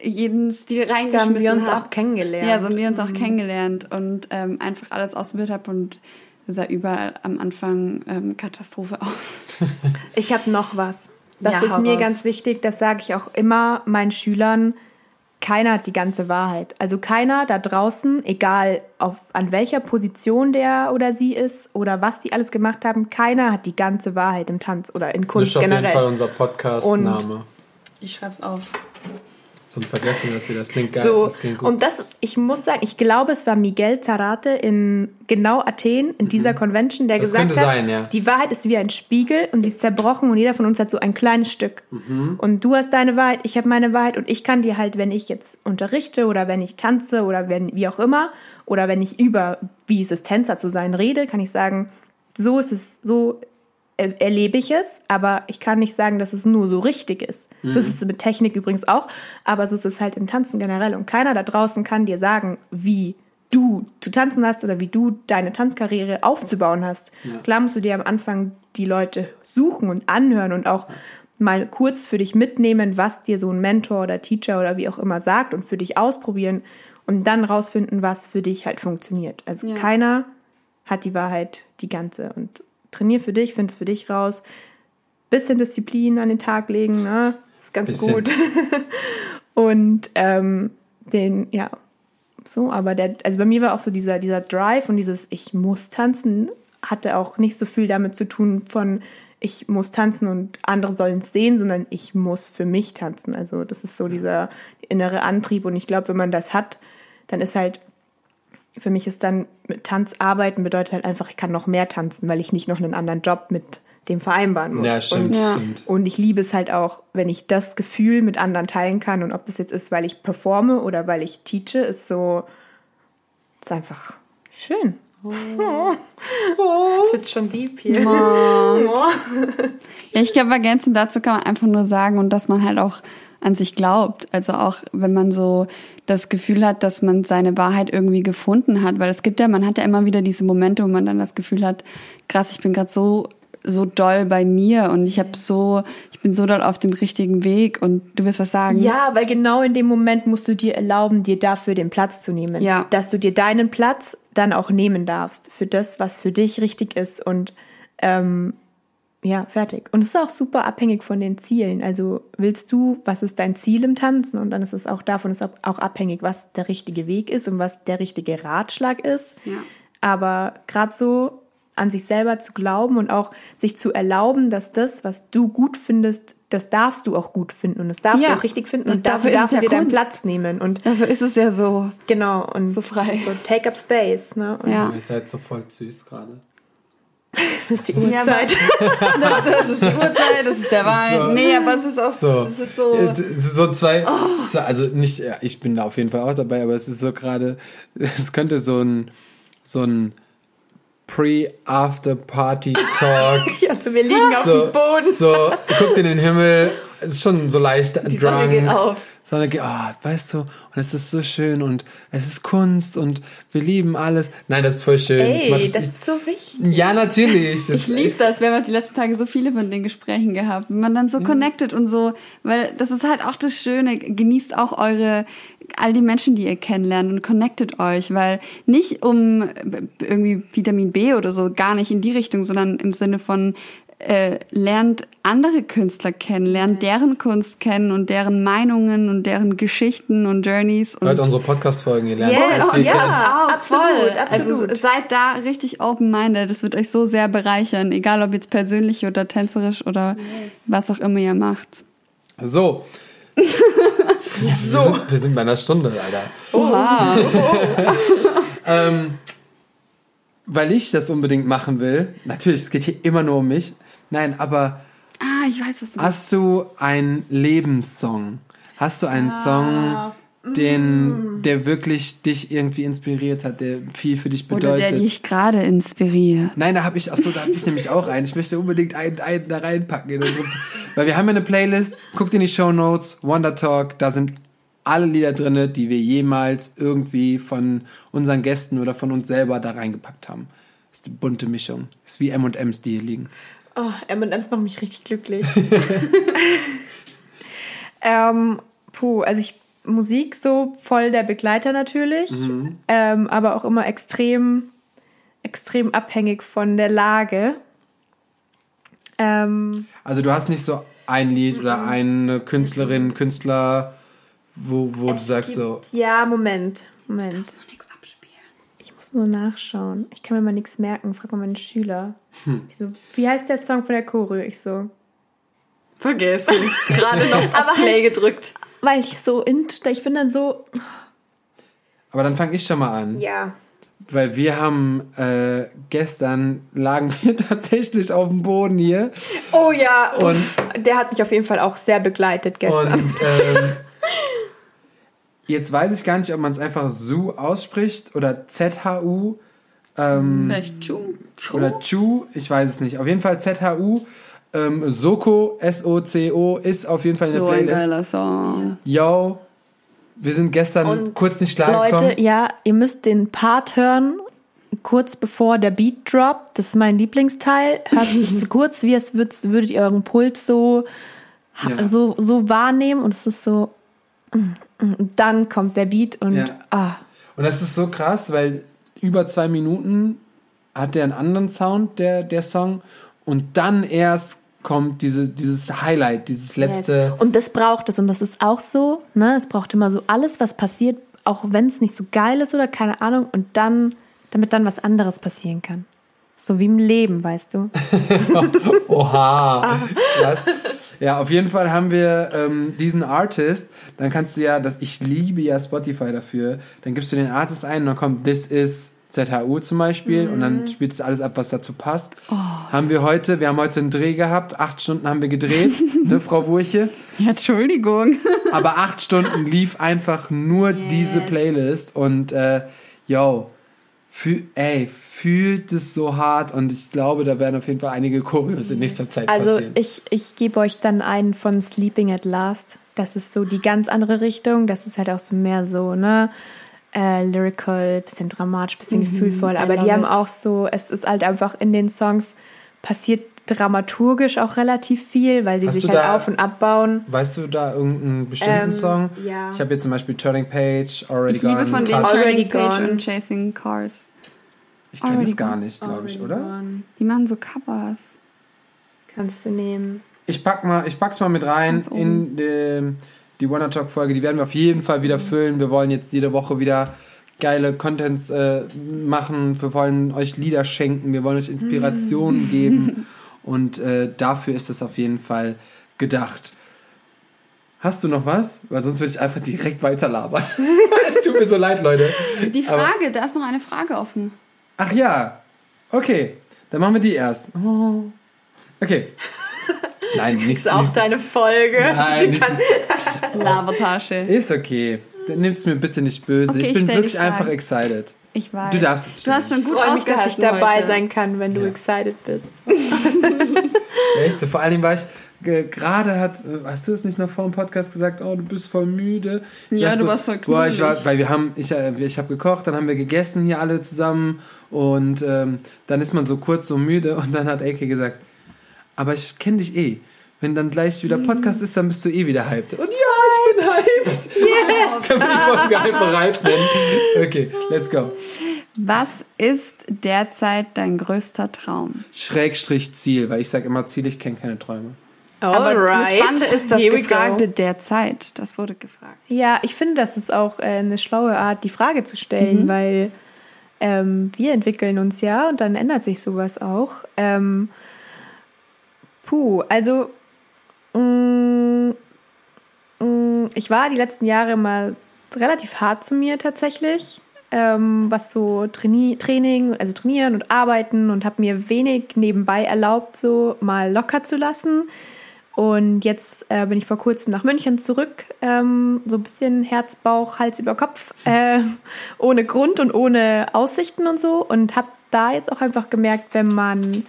[SPEAKER 3] jeden Stil reingeschmissen habe.
[SPEAKER 1] So haben wir uns hab. auch kennengelernt.
[SPEAKER 3] Ja, so haben wir uns auch mhm. kennengelernt und ähm, einfach alles ausprobiert habe und sah überall am Anfang ähm, Katastrophe aus. <laughs>
[SPEAKER 1] ich habe noch was. Das ja, ist mir raus. ganz wichtig, das sage ich auch immer meinen Schülern. Keiner hat die ganze Wahrheit. Also keiner da draußen, egal auf, an welcher Position der oder sie ist oder was die alles gemacht haben, keiner hat die ganze Wahrheit im Tanz oder in Kunst
[SPEAKER 2] das ist
[SPEAKER 1] generell.
[SPEAKER 2] auf jeden Fall unser Podcast-Name.
[SPEAKER 3] Ich schreib's auf.
[SPEAKER 2] Sonst vergessen wir das wieder. Das klingt geil.
[SPEAKER 1] So,
[SPEAKER 2] das klingt
[SPEAKER 1] gut. Und das, ich muss sagen, ich glaube, es war Miguel Zarate in genau Athen, in mhm. dieser Convention, der das gesagt hat, sein, ja. die Wahrheit ist wie ein Spiegel und sie ist zerbrochen und jeder von uns hat so ein kleines Stück. Mhm. Und du hast deine Wahrheit, ich habe meine Wahrheit und ich kann dir halt, wenn ich jetzt unterrichte oder wenn ich tanze oder wenn, wie auch immer, oder wenn ich über, wie ist es, Tänzer zu sein, rede, kann ich sagen, so ist es, so erlebe ich es, aber ich kann nicht sagen, dass es nur so richtig ist. Mhm. So ist es mit Technik übrigens auch, aber so ist es halt im Tanzen generell. Und keiner da draußen kann dir sagen, wie du zu tanzen hast oder wie du deine Tanzkarriere aufzubauen hast. Ja. Klar musst du dir am Anfang die Leute suchen und anhören und auch mal kurz für dich mitnehmen, was dir so ein Mentor oder Teacher oder wie auch immer sagt und für dich ausprobieren und dann rausfinden, was für dich halt funktioniert. Also ja. keiner hat die Wahrheit die ganze und trainier für dich, find es für dich raus. Bisschen Disziplin an den Tag legen, ne? Ist ganz Bisschen. gut. <laughs> und ähm, den, ja, so, aber der, also bei mir war auch so dieser, dieser Drive und dieses Ich muss tanzen, hatte auch nicht so viel damit zu tun von ich muss tanzen und andere sollen es sehen, sondern ich muss für mich tanzen. Also das ist so dieser innere Antrieb und ich glaube, wenn man das hat, dann ist halt für mich ist dann mit Tanz arbeiten bedeutet halt einfach, ich kann noch mehr tanzen, weil ich nicht noch einen anderen Job mit dem vereinbaren muss.
[SPEAKER 2] Ja, stimmt,
[SPEAKER 1] und,
[SPEAKER 2] ja. stimmt.
[SPEAKER 1] und ich liebe es halt auch, wenn ich das Gefühl mit anderen teilen kann und ob das jetzt ist, weil ich performe oder weil ich teache, ist so, ist einfach schön. Oh. <laughs> Oh. Es wird schon lieb hier. Oh. <laughs>
[SPEAKER 3] ja, ich glaube, ergänzend dazu kann man einfach nur sagen und dass man halt auch an sich glaubt. Also auch wenn man so das Gefühl hat, dass man seine Wahrheit irgendwie gefunden hat, weil es gibt ja, man hat ja immer wieder diese Momente, wo man dann das Gefühl hat, krass, ich bin gerade so so doll bei mir und ich habe so, ich bin so doll auf dem richtigen Weg und du wirst was sagen.
[SPEAKER 1] Ja, weil genau in dem Moment musst du dir erlauben, dir dafür den Platz zu nehmen.
[SPEAKER 3] Ja.
[SPEAKER 1] Dass du dir deinen Platz dann auch nehmen darfst für das, was für dich richtig ist und ähm, ja, fertig. Und es ist auch super abhängig von den Zielen. Also willst du, was ist dein Ziel im Tanzen? Und dann ist es auch davon ist auch abhängig, was der richtige Weg ist und was der richtige Ratschlag ist.
[SPEAKER 3] Ja.
[SPEAKER 1] Aber gerade so an sich selber zu glauben und auch sich zu erlauben, dass das, was du gut findest, das darfst du auch gut finden und das darfst ja. du auch richtig finden und dafür, dafür darfst du ja dir Kunst. deinen Platz nehmen und
[SPEAKER 3] dafür ist es ja so
[SPEAKER 1] genau und
[SPEAKER 3] so frei
[SPEAKER 1] so take up space ne
[SPEAKER 2] und ja. ihr seid so voll süß gerade
[SPEAKER 1] das ist die <laughs> Uhrzeit.
[SPEAKER 3] das, das, ist die Uhrzeit, das ist der Wein. So. Nee, aber es ist auch so. Das ist so.
[SPEAKER 2] So zwei, oh. zwei. Also nicht, ich bin da auf jeden Fall auch dabei, aber es ist so gerade, <laughs> es könnte so ein, so ein Pre-After-Party-Talk. <laughs>
[SPEAKER 1] also wir liegen auf dem Boden.
[SPEAKER 2] So, guckt in den Himmel, ist schon so leicht
[SPEAKER 3] Die drunk. Sonne geht auf
[SPEAKER 2] sondern oh, weißt du, und es ist so schön und es ist Kunst und wir lieben alles. Nein, das ist voll schön.
[SPEAKER 1] Ey, das, das ist so wichtig.
[SPEAKER 2] Ja, natürlich.
[SPEAKER 3] ich liebe das. Wir haben die letzten Tage so viele von den Gesprächen gehabt. Man dann so mhm. connected und so, weil das ist halt auch das Schöne. Genießt auch eure all die Menschen, die ihr kennenlernt und connectet euch, weil nicht um irgendwie Vitamin B oder so, gar nicht in die Richtung, sondern im Sinne von äh, lernt andere Künstler kennen, lernt deren Kunst kennen und deren Meinungen und deren Geschichten und Journeys. Und
[SPEAKER 2] Hört unsere Podcast-Folgen, ihr lernt
[SPEAKER 3] yes, oh, yes, auch, absolut, absolut. Also seid da richtig open-minded, das wird euch so sehr bereichern, egal ob jetzt persönlich oder tänzerisch oder yes. was auch immer ihr macht.
[SPEAKER 2] So. <laughs>
[SPEAKER 1] so.
[SPEAKER 2] Wir sind, wir sind bei einer Stunde, leider.
[SPEAKER 3] Oha. <laughs>
[SPEAKER 2] ähm, weil ich das unbedingt machen will. Natürlich, es geht hier immer nur um mich. Nein, aber.
[SPEAKER 3] Ah, ich weiß, was
[SPEAKER 2] du Hast du einen Lebenssong? Hast du einen ah, Song, den, mm. der wirklich dich irgendwie inspiriert hat, der viel für dich bedeutet? Oder
[SPEAKER 3] der dich gerade inspiriert.
[SPEAKER 2] Nein, da habe ich, achso, da habe ich nämlich auch einen. Ich möchte unbedingt einen, einen da reinpacken. In unsere, weil wir haben ja eine Playlist, guckt in die Show Notes, Wonder Talk, da sind alle Lieder drin, die wir jemals irgendwie von unseren Gästen oder von uns selber da reingepackt haben. Das ist die bunte Mischung. Das ist wie M&M's, die hier liegen.
[SPEAKER 1] Oh, M&M's machen mich richtig glücklich. <laughs> <laughs> ähm, puh, also ich Musik so voll der Begleiter natürlich, mhm. ähm, aber auch immer extrem, extrem abhängig von der Lage.
[SPEAKER 2] Ähm, also du hast nicht so ein Lied oder eine Künstlerin, Künstler, wo, wo du sagst so.
[SPEAKER 1] Ja, Moment, Moment. Ich muss nur nachschauen. Ich kann mir mal nichts merken. Frag mal meine Schüler. Hm. So, wie heißt der Song von der Choreo? Ich so.
[SPEAKER 3] Vergessen. <laughs> Gerade noch auf Play halt, gedrückt.
[SPEAKER 1] Weil ich so in, ich bin dann so.
[SPEAKER 2] Aber dann fange ich schon mal an.
[SPEAKER 1] Ja.
[SPEAKER 2] Weil wir haben äh, gestern lagen <laughs> wir tatsächlich auf dem Boden hier.
[SPEAKER 1] Oh ja, und der hat mich auf jeden Fall auch sehr begleitet gestern. Und ähm, <laughs>
[SPEAKER 2] jetzt weiß ich gar nicht, ob man es einfach Su ausspricht oder ZHU. Ähm, Vielleicht Chu. Chu. Oder Chu, ich weiß es nicht. Auf jeden Fall ZHU. Ähm, Soko, S-O-C-O, ist auf jeden Fall in der so Playlist. Ein geiler Song. Yo, wir sind gestern und kurz nicht klar
[SPEAKER 1] Leute, ja, ihr müsst den Part hören, kurz bevor der Beat droppt. Das ist mein Lieblingsteil. Hört <laughs> es kurz, wie es würdet, würdet ihr euren Puls so, ja. so, so wahrnehmen und es ist so. Und dann kommt der Beat und ja. ah.
[SPEAKER 2] Und das ist so krass, weil über zwei Minuten hat der einen anderen Sound, der, der Song. Und dann erst kommt diese, dieses Highlight, dieses letzte. Yes.
[SPEAKER 1] Und das braucht es. Und das ist auch so. Ne? Es braucht immer so alles, was passiert, auch wenn es nicht so geil ist oder keine Ahnung. Und dann, damit dann was anderes passieren kann. So wie im Leben, weißt du. <laughs>
[SPEAKER 2] Oha, krass. Ja, auf jeden Fall haben wir ähm, diesen Artist. Dann kannst du ja, das, ich liebe ja Spotify dafür. Dann gibst du den Artist ein und dann kommt This is ZHU zum Beispiel mhm. und dann mhm. spielt es alles ab, was dazu passt. Oh. Haben wir heute, wir haben heute einen Dreh gehabt, acht Stunden haben wir gedreht, <laughs> ne, Frau Wurche?
[SPEAKER 3] Ja, Entschuldigung. <laughs>
[SPEAKER 2] Aber acht Stunden lief einfach nur yes. diese Playlist und äh, yo, fühl, ey, fühlt es so hart und ich glaube, da werden auf jeden Fall einige Choreos in nächster Zeit
[SPEAKER 1] also passieren. Also ich, ich gebe euch dann einen von Sleeping at Last. Das ist so die ganz andere Richtung. Das ist halt auch so mehr so, ne? äh, lyrical, bisschen dramatisch, bisschen mhm, gefühlvoll. Aber die haben it. auch so, es ist halt einfach in den Songs passiert dramaturgisch auch relativ viel, weil sie Hast sich halt da, auf und abbauen.
[SPEAKER 2] Weißt du da irgendeinen bestimmten ähm, Song? Ja. Ich habe hier zum Beispiel Turning Page, Already ich Gone. Ich liebe von denen Turning
[SPEAKER 3] Page und Chasing Cars.
[SPEAKER 2] Ich kenne das gar nicht, glaube ich, oder? Gone.
[SPEAKER 3] Die machen so Covers.
[SPEAKER 1] Kannst du nehmen.
[SPEAKER 2] Ich pack mal, ich pack's mal mit rein in dem die Wanna Talk Folge, die werden wir auf jeden Fall wieder füllen. Wir wollen jetzt jede Woche wieder geile Contents äh, machen. Wir wollen euch Lieder schenken. Wir wollen euch Inspirationen geben. <laughs> Und äh, dafür ist es auf jeden Fall gedacht. Hast du noch was? Weil sonst würde ich einfach direkt weiterlabern. <laughs> es tut mir so leid, Leute.
[SPEAKER 3] Die Frage, Aber, da ist noch eine Frage offen.
[SPEAKER 2] Ach ja. Okay, dann machen wir die erst. Oh. Okay. <laughs>
[SPEAKER 1] Nein, du nichts. auch nicht, deine Folge. Nein, nicht,
[SPEAKER 3] Labertasche. <laughs>
[SPEAKER 2] Ist okay. Nimm es mir bitte nicht böse. Okay, ich bin wirklich einfach excited.
[SPEAKER 3] Ich weiß.
[SPEAKER 2] Du darfst es
[SPEAKER 1] Du hast schon gut Freue mich, dass ich dabei heute. sein kann, wenn du ja. excited bist. <laughs>
[SPEAKER 2] Echt so. Vor allen Dingen war ich gerade hat, hast du es nicht noch vor dem Podcast gesagt, oh, du bist voll müde. Ich
[SPEAKER 3] ja, du so, warst voll boah,
[SPEAKER 2] ich war, weil wir haben, ich, äh, ich habe gekocht, dann haben wir gegessen hier alle zusammen und ähm, dann ist man so kurz so müde und dann hat Eike gesagt, aber ich kenne dich eh. Wenn dann gleich wieder Podcast ist, dann bist du eh wieder hyped. Und ja, ich bin hyped. <laughs> Yes. <laughs> Kann man die Folge einfach hyped nennen. Okay, let's go.
[SPEAKER 3] Was ist derzeit dein größter Traum?
[SPEAKER 2] Schrägstrich Ziel, weil ich sage immer Ziel, ich kenne keine Träume.
[SPEAKER 3] Aber das Spannende ist das Gefragte derzeit. Das wurde gefragt.
[SPEAKER 1] Ja, ich finde, das ist auch äh, eine schlaue Art, die Frage zu stellen, mhm. weil ähm, wir entwickeln uns ja und dann ändert sich sowas auch. Ähm, puh, also Mm, mm, ich war die letzten Jahre mal relativ hart zu mir tatsächlich, ähm, was so Traini Training, also trainieren und arbeiten und habe mir wenig nebenbei erlaubt, so mal locker zu lassen. Und jetzt äh, bin ich vor kurzem nach München zurück, ähm, so ein bisschen Herz, Bauch, Hals über Kopf, äh, ohne Grund und ohne Aussichten und so. Und habe da jetzt auch einfach gemerkt, wenn man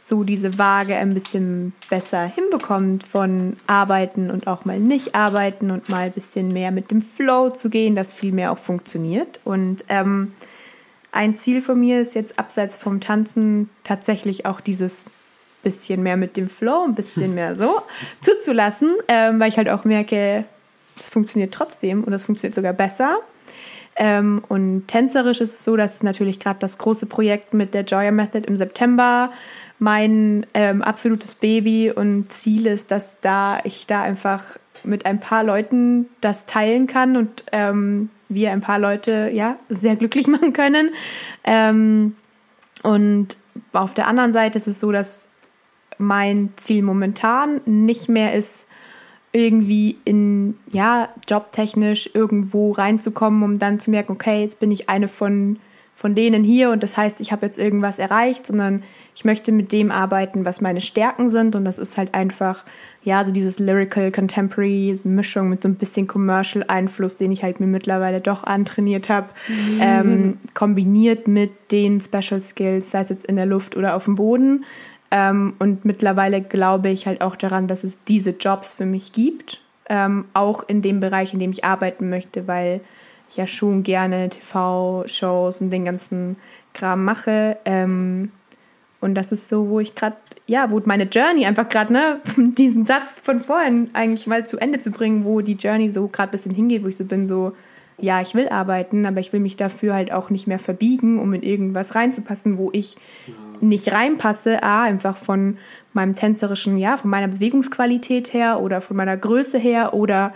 [SPEAKER 1] so diese Waage ein bisschen besser hinbekommt von arbeiten und auch mal nicht arbeiten und mal ein bisschen mehr mit dem Flow zu gehen, dass viel mehr auch funktioniert. Und ähm, ein Ziel von mir ist jetzt abseits vom Tanzen tatsächlich auch dieses bisschen mehr mit dem Flow, ein bisschen mehr so <laughs> zuzulassen, ähm, weil ich halt auch merke, es funktioniert trotzdem und es funktioniert sogar besser. Ähm, und tänzerisch ist es so, dass natürlich gerade das große Projekt mit der Joya Method im September mein ähm, absolutes Baby und Ziel ist, dass da ich da einfach mit ein paar Leuten das teilen kann und ähm, wir ein paar Leute ja sehr glücklich <laughs> machen können. Ähm, und auf der anderen Seite ist es so, dass mein Ziel momentan nicht mehr ist, irgendwie in, ja, jobtechnisch irgendwo reinzukommen, um dann zu merken, okay, jetzt bin ich eine von, von denen hier und das heißt, ich habe jetzt irgendwas erreicht, sondern ich möchte mit dem arbeiten, was meine Stärken sind und das ist halt einfach, ja, so dieses Lyrical Contemporary, so Mischung mit so ein bisschen Commercial-Einfluss, den ich halt mir mittlerweile doch antrainiert habe, mhm. ähm, kombiniert mit den Special Skills, sei es jetzt in der Luft oder auf dem Boden. Ähm, und mittlerweile glaube ich halt auch daran, dass es diese Jobs für mich gibt, ähm, auch in dem Bereich, in dem ich arbeiten möchte, weil ich ja schon gerne TV-Shows und den ganzen Kram mache. Ähm, und das ist so, wo ich gerade, ja, wo meine Journey einfach gerade, ne, <laughs> diesen Satz von vorhin eigentlich mal zu Ende zu bringen, wo die Journey so gerade ein bisschen hingeht, wo ich so bin, so, ja, ich will arbeiten, aber ich will mich dafür halt auch nicht mehr verbiegen, um in irgendwas reinzupassen, wo ich nicht reinpasse, a, einfach von meinem tänzerischen, ja, von meiner Bewegungsqualität her oder von meiner Größe her oder,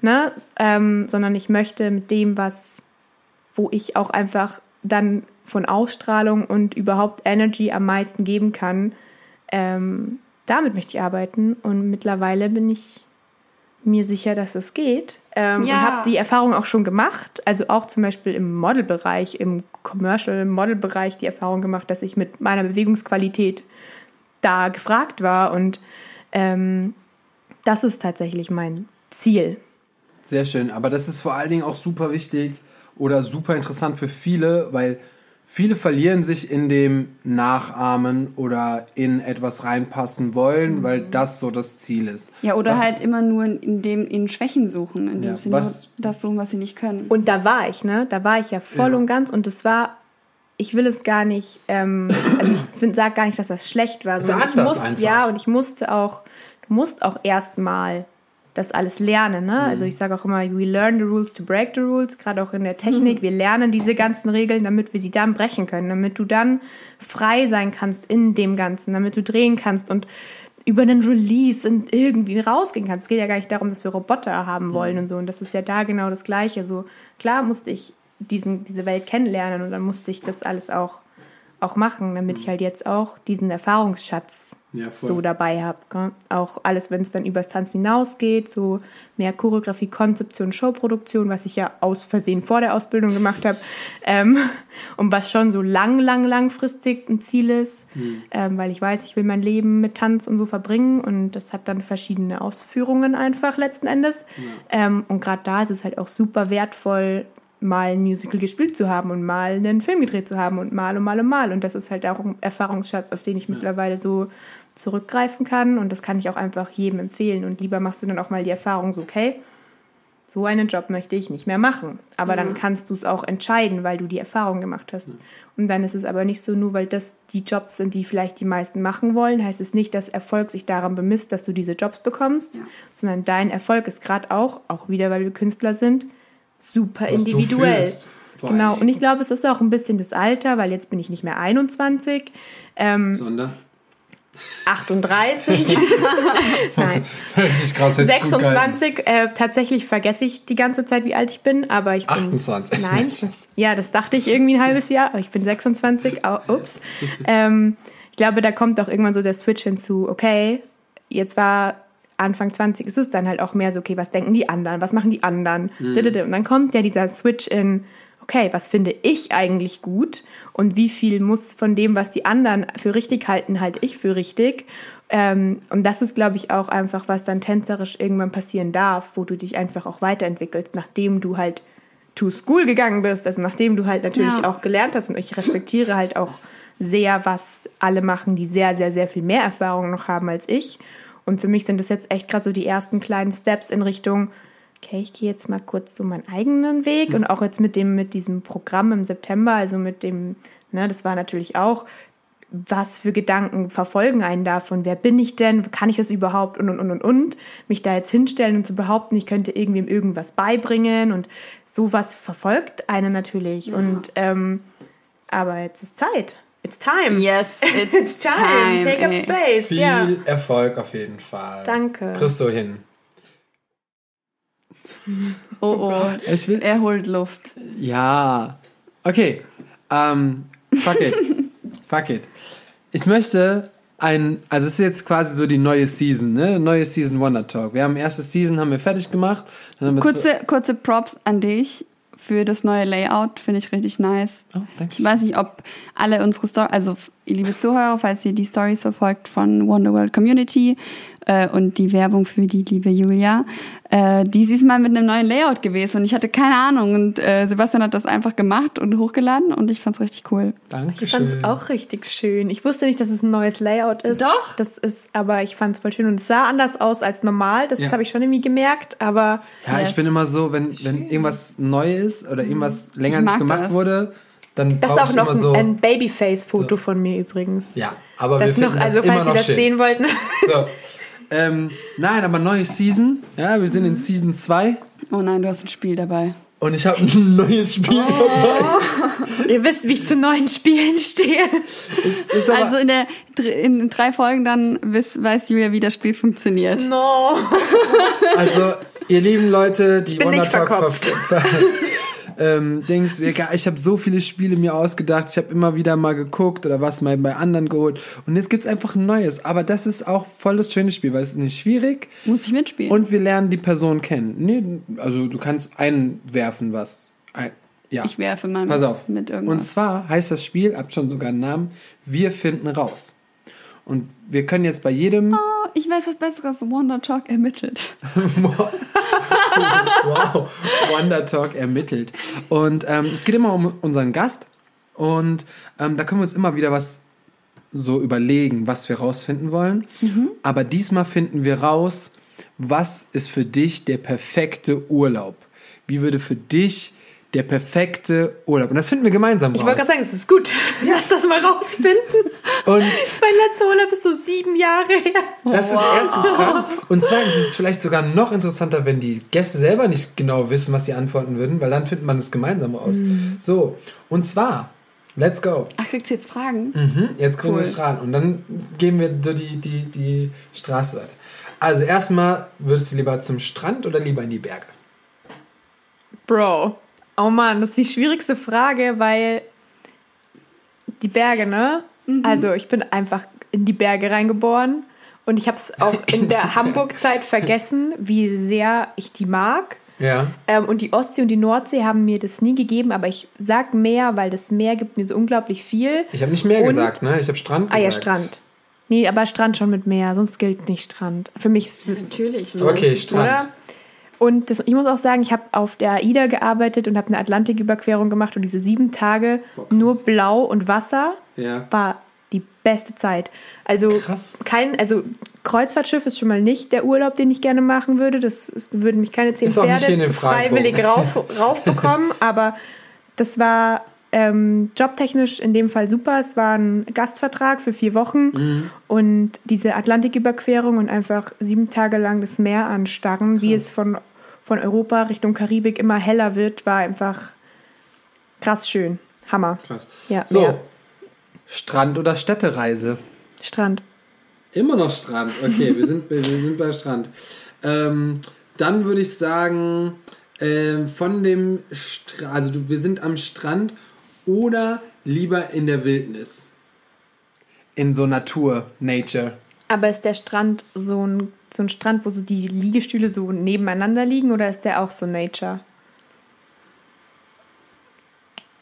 [SPEAKER 1] ne, ähm, sondern ich möchte mit dem, was, wo ich auch einfach dann von Ausstrahlung und überhaupt Energy am meisten geben kann, ähm, damit möchte ich arbeiten. Und mittlerweile bin ich mir sicher, dass es geht. Ähm, ja. Und habe die Erfahrung auch schon gemacht. Also auch zum Beispiel im Modelbereich, im Commercial-Model-Bereich die Erfahrung gemacht, dass ich mit meiner Bewegungsqualität da gefragt war. Und ähm, das ist tatsächlich mein Ziel.
[SPEAKER 2] Sehr schön. Aber das ist vor allen Dingen auch super wichtig oder super interessant für viele, weil Viele verlieren sich in dem Nachahmen oder in etwas reinpassen wollen, mhm. weil das so das Ziel ist.
[SPEAKER 3] Ja, oder was, halt immer nur in, dem in Schwächen suchen, in dem ja, sie was, nur das suchen, was sie nicht können.
[SPEAKER 1] Und da war ich, ne? Da war ich ja voll ja. und ganz und es war ich will es gar nicht, ähm, also ich sage gar nicht, dass das schlecht war. Sondern ich musste, einfach. ja, und ich musste auch, du musst auch erstmal das alles lernen. Ne? Also mhm. Also ich sage auch immer, we learn the rules to break the rules, gerade auch in der Technik. Mhm. Wir lernen diese ganzen Regeln, damit wir sie dann brechen können, damit du dann frei sein kannst in dem Ganzen, damit du drehen kannst und über einen Release und irgendwie rausgehen kannst. Es geht ja gar nicht darum, dass wir Roboter haben wollen mhm. und so. Und das ist ja da genau das Gleiche. So klar musste ich diesen, diese Welt kennenlernen und dann musste ich das alles auch auch machen, damit ich halt jetzt auch diesen Erfahrungsschatz ja, so dabei habe. Auch alles, wenn es dann übers Tanzen hinausgeht, so mehr Choreografie, Konzeption, Showproduktion, was ich ja aus Versehen vor der Ausbildung gemacht habe <laughs> ähm, und was schon so lang, lang, langfristig ein Ziel ist, mhm. ähm, weil ich weiß, ich will mein Leben mit Tanz und so verbringen und das hat dann verschiedene Ausführungen einfach letzten Endes. Ja. Ähm, und gerade da ist es halt auch super wertvoll, mal ein Musical gespielt zu haben und mal einen Film gedreht zu haben und mal und mal und mal. Und das ist halt auch ein Erfahrungsschatz, auf den ich ja. mittlerweile so zurückgreifen kann. Und das kann ich auch einfach jedem empfehlen. Und lieber machst du dann auch mal die Erfahrung so, okay, so einen Job möchte ich nicht mehr machen. Aber ja. dann kannst du es auch entscheiden, weil du die Erfahrung gemacht hast. Ja. Und dann ist es aber nicht so, nur weil das die Jobs sind, die vielleicht die meisten machen wollen, heißt es nicht, dass Erfolg sich daran bemisst, dass du diese Jobs bekommst, sondern dein Erfolg ist gerade auch, auch wieder, weil wir Künstler sind, super Was individuell. Genau, und ich glaube, es ist auch ein bisschen das Alter, weil jetzt bin ich nicht mehr 21. Ähm, Sondern? 38. <laughs> <laughs> Nein. Krass, 26. Äh, tatsächlich vergesse ich die ganze Zeit, wie alt ich bin, aber ich bin. 28. Nein. ja, das dachte ich irgendwie ein halbes Jahr, aber ich bin 26. Oh, ups. <laughs> Ähm, ich glaube, da kommt auch irgendwann so der Switch hinzu, okay, jetzt war Anfang 20 ist es dann halt auch mehr so, okay, was denken die anderen, was machen die anderen? Mhm. Und dann kommt ja dieser Switch in, okay, was finde ich eigentlich gut und wie viel muss von dem, was die anderen für richtig halten, halt ich für richtig. Ähm, und das ist, glaube ich, auch einfach, was dann tänzerisch irgendwann passieren darf, wo du dich einfach auch weiterentwickelst, nachdem du halt to school gegangen bist, also nachdem du halt natürlich ja. auch gelernt hast und ich respektiere halt auch sehr, was alle machen, die sehr, sehr, sehr viel mehr Erfahrung noch haben als ich. Und für mich sind das jetzt echt gerade so die ersten kleinen Steps in Richtung, okay, ich gehe jetzt mal kurz so meinen eigenen Weg und auch jetzt mit dem, mit diesem Programm im September, also mit dem, ne, das war natürlich auch, was für Gedanken verfolgen einen davon, wer bin ich denn, kann ich das überhaupt? Und und und und und, mich da jetzt hinstellen und zu behaupten, ich könnte irgendwem irgendwas beibringen. Und sowas verfolgt einen natürlich. Und ähm, aber jetzt ist Zeit. It's time.
[SPEAKER 3] Yes, <laughs> it's,
[SPEAKER 1] It's time. Take up space.
[SPEAKER 2] Viel
[SPEAKER 1] Ja.
[SPEAKER 2] Erfolg auf jeden Fall.
[SPEAKER 1] Danke.
[SPEAKER 2] Kriegst du hin. <laughs>
[SPEAKER 3] Oh, oh.
[SPEAKER 2] Ich will,
[SPEAKER 3] Er holt Luft.
[SPEAKER 2] Ja. Okay. Ähm, fuck it. <laughs> fuck it. Ich möchte ein, also es ist jetzt quasi so die neue Season, ne? Neue Season Wonder Talk. Wir haben erste Season, haben wir fertig gemacht. Dann haben wir
[SPEAKER 3] Kurze, kurze Props an dich für das neue Layout. Finde ich richtig nice.
[SPEAKER 2] Oh,
[SPEAKER 3] Ich weiß nicht, ob alle unsere Story, also ihr liebe Zuhörer, falls ihr die Stories verfolgt von Wonderworld Community äh, und die Werbung für die liebe Julia, äh, die ist diesmal mit einem neuen Layout gewesen und ich hatte keine Ahnung und äh, Sebastian hat das einfach gemacht und hochgeladen und ich fand's richtig cool.
[SPEAKER 2] Dankeschön.
[SPEAKER 1] Ich fand es auch richtig schön. Ich wusste nicht, dass es ein neues Layout ist.
[SPEAKER 3] Doch.
[SPEAKER 1] Das ist, aber ich fand es voll schön und es sah anders aus als normal. Das
[SPEAKER 2] Ja.
[SPEAKER 1] habe ich schon irgendwie gemerkt, aber
[SPEAKER 2] Ja,
[SPEAKER 3] Yes.
[SPEAKER 2] ich bin immer so, wenn, wenn irgendwas neu ist oder irgendwas länger
[SPEAKER 3] Ich
[SPEAKER 2] nicht gemacht
[SPEAKER 3] das.
[SPEAKER 2] wurde, dann
[SPEAKER 1] das ist auch noch
[SPEAKER 2] so.
[SPEAKER 1] ein Babyface-Foto
[SPEAKER 2] So.
[SPEAKER 1] von mir übrigens.
[SPEAKER 2] ja, aber
[SPEAKER 1] das
[SPEAKER 2] wir
[SPEAKER 1] noch, also
[SPEAKER 2] das immer
[SPEAKER 1] falls Sie
[SPEAKER 2] noch
[SPEAKER 1] das
[SPEAKER 2] schön.
[SPEAKER 1] sehen wollten.
[SPEAKER 2] So. <laughs> Ähm, nein, aber neue Season. Ja, wir sind in Season 2
[SPEAKER 3] Oh nein, du hast ein Spiel dabei.
[SPEAKER 2] und ich habe ein neues Spiel
[SPEAKER 1] Oh.
[SPEAKER 2] dabei. <laughs>
[SPEAKER 1] Ihr wisst, wie ich zu neuen Spielen stehe.
[SPEAKER 2] Es ist aber,
[SPEAKER 3] Also in, der, in drei Folgen dann wiss, weiß Julia, wie das Spiel funktioniert.
[SPEAKER 1] No.
[SPEAKER 2] Also, ihr lieben Leute, die
[SPEAKER 1] bin
[SPEAKER 2] Wonder Talk
[SPEAKER 1] verkopft.
[SPEAKER 2] ver- <laughs> ver- ähm, Dings, <laughs> ich habe so viele Spiele mir ausgedacht, ich habe immer wieder mal geguckt oder was mal bei anderen geholt. Und jetzt gibt's einfach ein neues. Aber das ist auch voll das schöne Spiel, weil es ist nicht schwierig
[SPEAKER 3] Muss ich mitspielen?
[SPEAKER 2] und wir lernen die Person kennen. Nee, also du kannst einwerfen, was. Ein, ja.
[SPEAKER 3] ich werfe mal
[SPEAKER 2] Pass auf.
[SPEAKER 3] mit
[SPEAKER 2] Und
[SPEAKER 3] irgendwas.
[SPEAKER 2] zwar heißt das Spiel, habt schon sogar einen Namen, wir finden raus. Und wir können jetzt bei jedem.
[SPEAKER 3] Oh, ich weiß was Besseres. Wonder Talk ermittelt. <laughs>
[SPEAKER 2] wow, Wonder Talk ermittelt. Und ähm, es geht immer um unseren Gast. Und ähm, da können wir uns immer wieder was so überlegen, was wir rausfinden wollen. Aber diesmal finden wir raus, was ist für dich der perfekte Urlaub? Wie würde für dich der perfekte Urlaub? Und das finden wir gemeinsam raus.
[SPEAKER 1] Ich wollte gerade sagen, es ist gut. <laughs> Lass das mal rausfinden.
[SPEAKER 2] Und <laughs>
[SPEAKER 1] mein letzter Urlaub ist so sieben Jahre her.
[SPEAKER 2] Das ist erstens krass. Und zweitens ist es vielleicht sogar noch interessanter, wenn die Gäste selber nicht genau wissen, was sie antworten würden, weil dann findet man es gemeinsam raus. So, und zwar, let's go.
[SPEAKER 3] Ach, kriegt ihr jetzt Fragen?
[SPEAKER 2] Mhm, jetzt kriegen
[SPEAKER 3] Cool.
[SPEAKER 2] wir Strahlen. Und dann gehen wir so die, die, die Straße weiter. Also erstmal, würdest du lieber zum Strand oder lieber in die Berge?
[SPEAKER 1] Bro. Oh Mann, das ist die schwierigste Frage, weil die Berge, ne? Also ich bin einfach in die Berge reingeboren und ich habe es auch
[SPEAKER 2] In <laughs>
[SPEAKER 1] in der Hamburg-Zeit vergessen, wie sehr ich die mag.
[SPEAKER 2] Ja.
[SPEAKER 1] Ähm, und die Ostsee und die Nordsee haben mir das nie gegeben, aber ich sag Meer, weil das Meer gibt mir so unglaublich viel.
[SPEAKER 2] Ich habe nicht mehr
[SPEAKER 1] Und-
[SPEAKER 2] gesagt, ne? Ich habe Strand
[SPEAKER 1] Ah
[SPEAKER 2] gesagt.
[SPEAKER 1] ja, Strand. Nee, aber Strand schon mit Meer, sonst gilt nicht Strand. Für mich ist es
[SPEAKER 3] Natürlich. So.
[SPEAKER 2] Okay, Strand.
[SPEAKER 1] oder? Und das, ich muss auch sagen, ich habe auf der AIDA gearbeitet und habe eine Atlantiküberquerung gemacht und diese sieben Tage
[SPEAKER 2] Boah,
[SPEAKER 1] nur Blau und Wasser
[SPEAKER 2] Ja.
[SPEAKER 1] war die beste Zeit. Also
[SPEAKER 2] Krass.
[SPEAKER 1] kein, also Kreuzfahrtschiff ist schon mal nicht der Urlaub, den ich gerne machen würde. Das ist, würden mich keine zehn Pferde freiwillig rauf, <laughs> raufbekommen, aber das war ähm, jobtechnisch in dem Fall super. Es war ein Gastvertrag für vier Wochen
[SPEAKER 2] Mhm.
[SPEAKER 1] und diese Atlantiküberquerung und einfach sieben Tage lang das Meer anstarren, wie es von, von Europa Richtung Karibik immer heller wird, war einfach krass schön. Hammer.
[SPEAKER 2] Krass.
[SPEAKER 1] Ja,
[SPEAKER 2] so,
[SPEAKER 1] Meer.
[SPEAKER 2] Strand oder Städtereise?
[SPEAKER 1] Strand.
[SPEAKER 2] Immer noch Strand. Okay, wir sind, wir sind bei Strand. Ähm, dann würde ich sagen, ähm, von dem Strand, also du, wir sind am Strand oder lieber in der Wildnis. In so Natur, Nature.
[SPEAKER 1] Aber ist der Strand so ein, so ein Strand, wo so die Liegestühle so nebeneinander liegen oder ist der auch so Nature?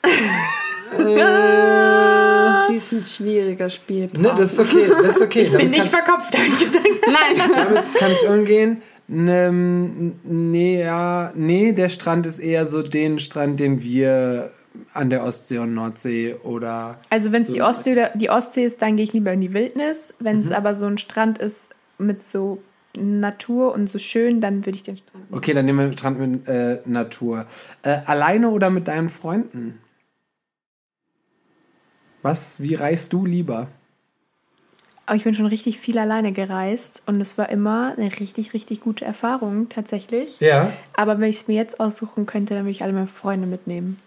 [SPEAKER 1] <laughs>
[SPEAKER 3] Das ist ein schwieriger Spielpart.
[SPEAKER 2] Ne, das ist okay, das ist okay.
[SPEAKER 1] Ich bin nicht verkopft, habe ich gesagt. <laughs>
[SPEAKER 3] Nein.
[SPEAKER 2] damit kann ich umgehen. Ähm, nee, ja, nee, der Strand ist eher so den Strand, den wir an der Ostsee und Nordsee oder
[SPEAKER 1] Also wenn es
[SPEAKER 2] So.
[SPEAKER 1] die, Ostsee oder, die Ostsee ist, dann gehe ich lieber in die Wildnis. Wenn
[SPEAKER 2] Mhm.
[SPEAKER 1] es aber so ein Strand ist mit so Natur und so schön, dann würde ich den Strand nehmen.
[SPEAKER 2] Okay, dann nehmen wir Strand mit äh, Natur. Äh, alleine oder mit deinen Freunden? Was, wie reist du lieber?
[SPEAKER 1] Aber ich bin schon richtig viel alleine gereist und es war immer eine richtig, richtig gute Erfahrung tatsächlich.
[SPEAKER 2] Ja.
[SPEAKER 1] Aber wenn ich es mir jetzt aussuchen könnte, dann würde ich alle meine Freunde mitnehmen.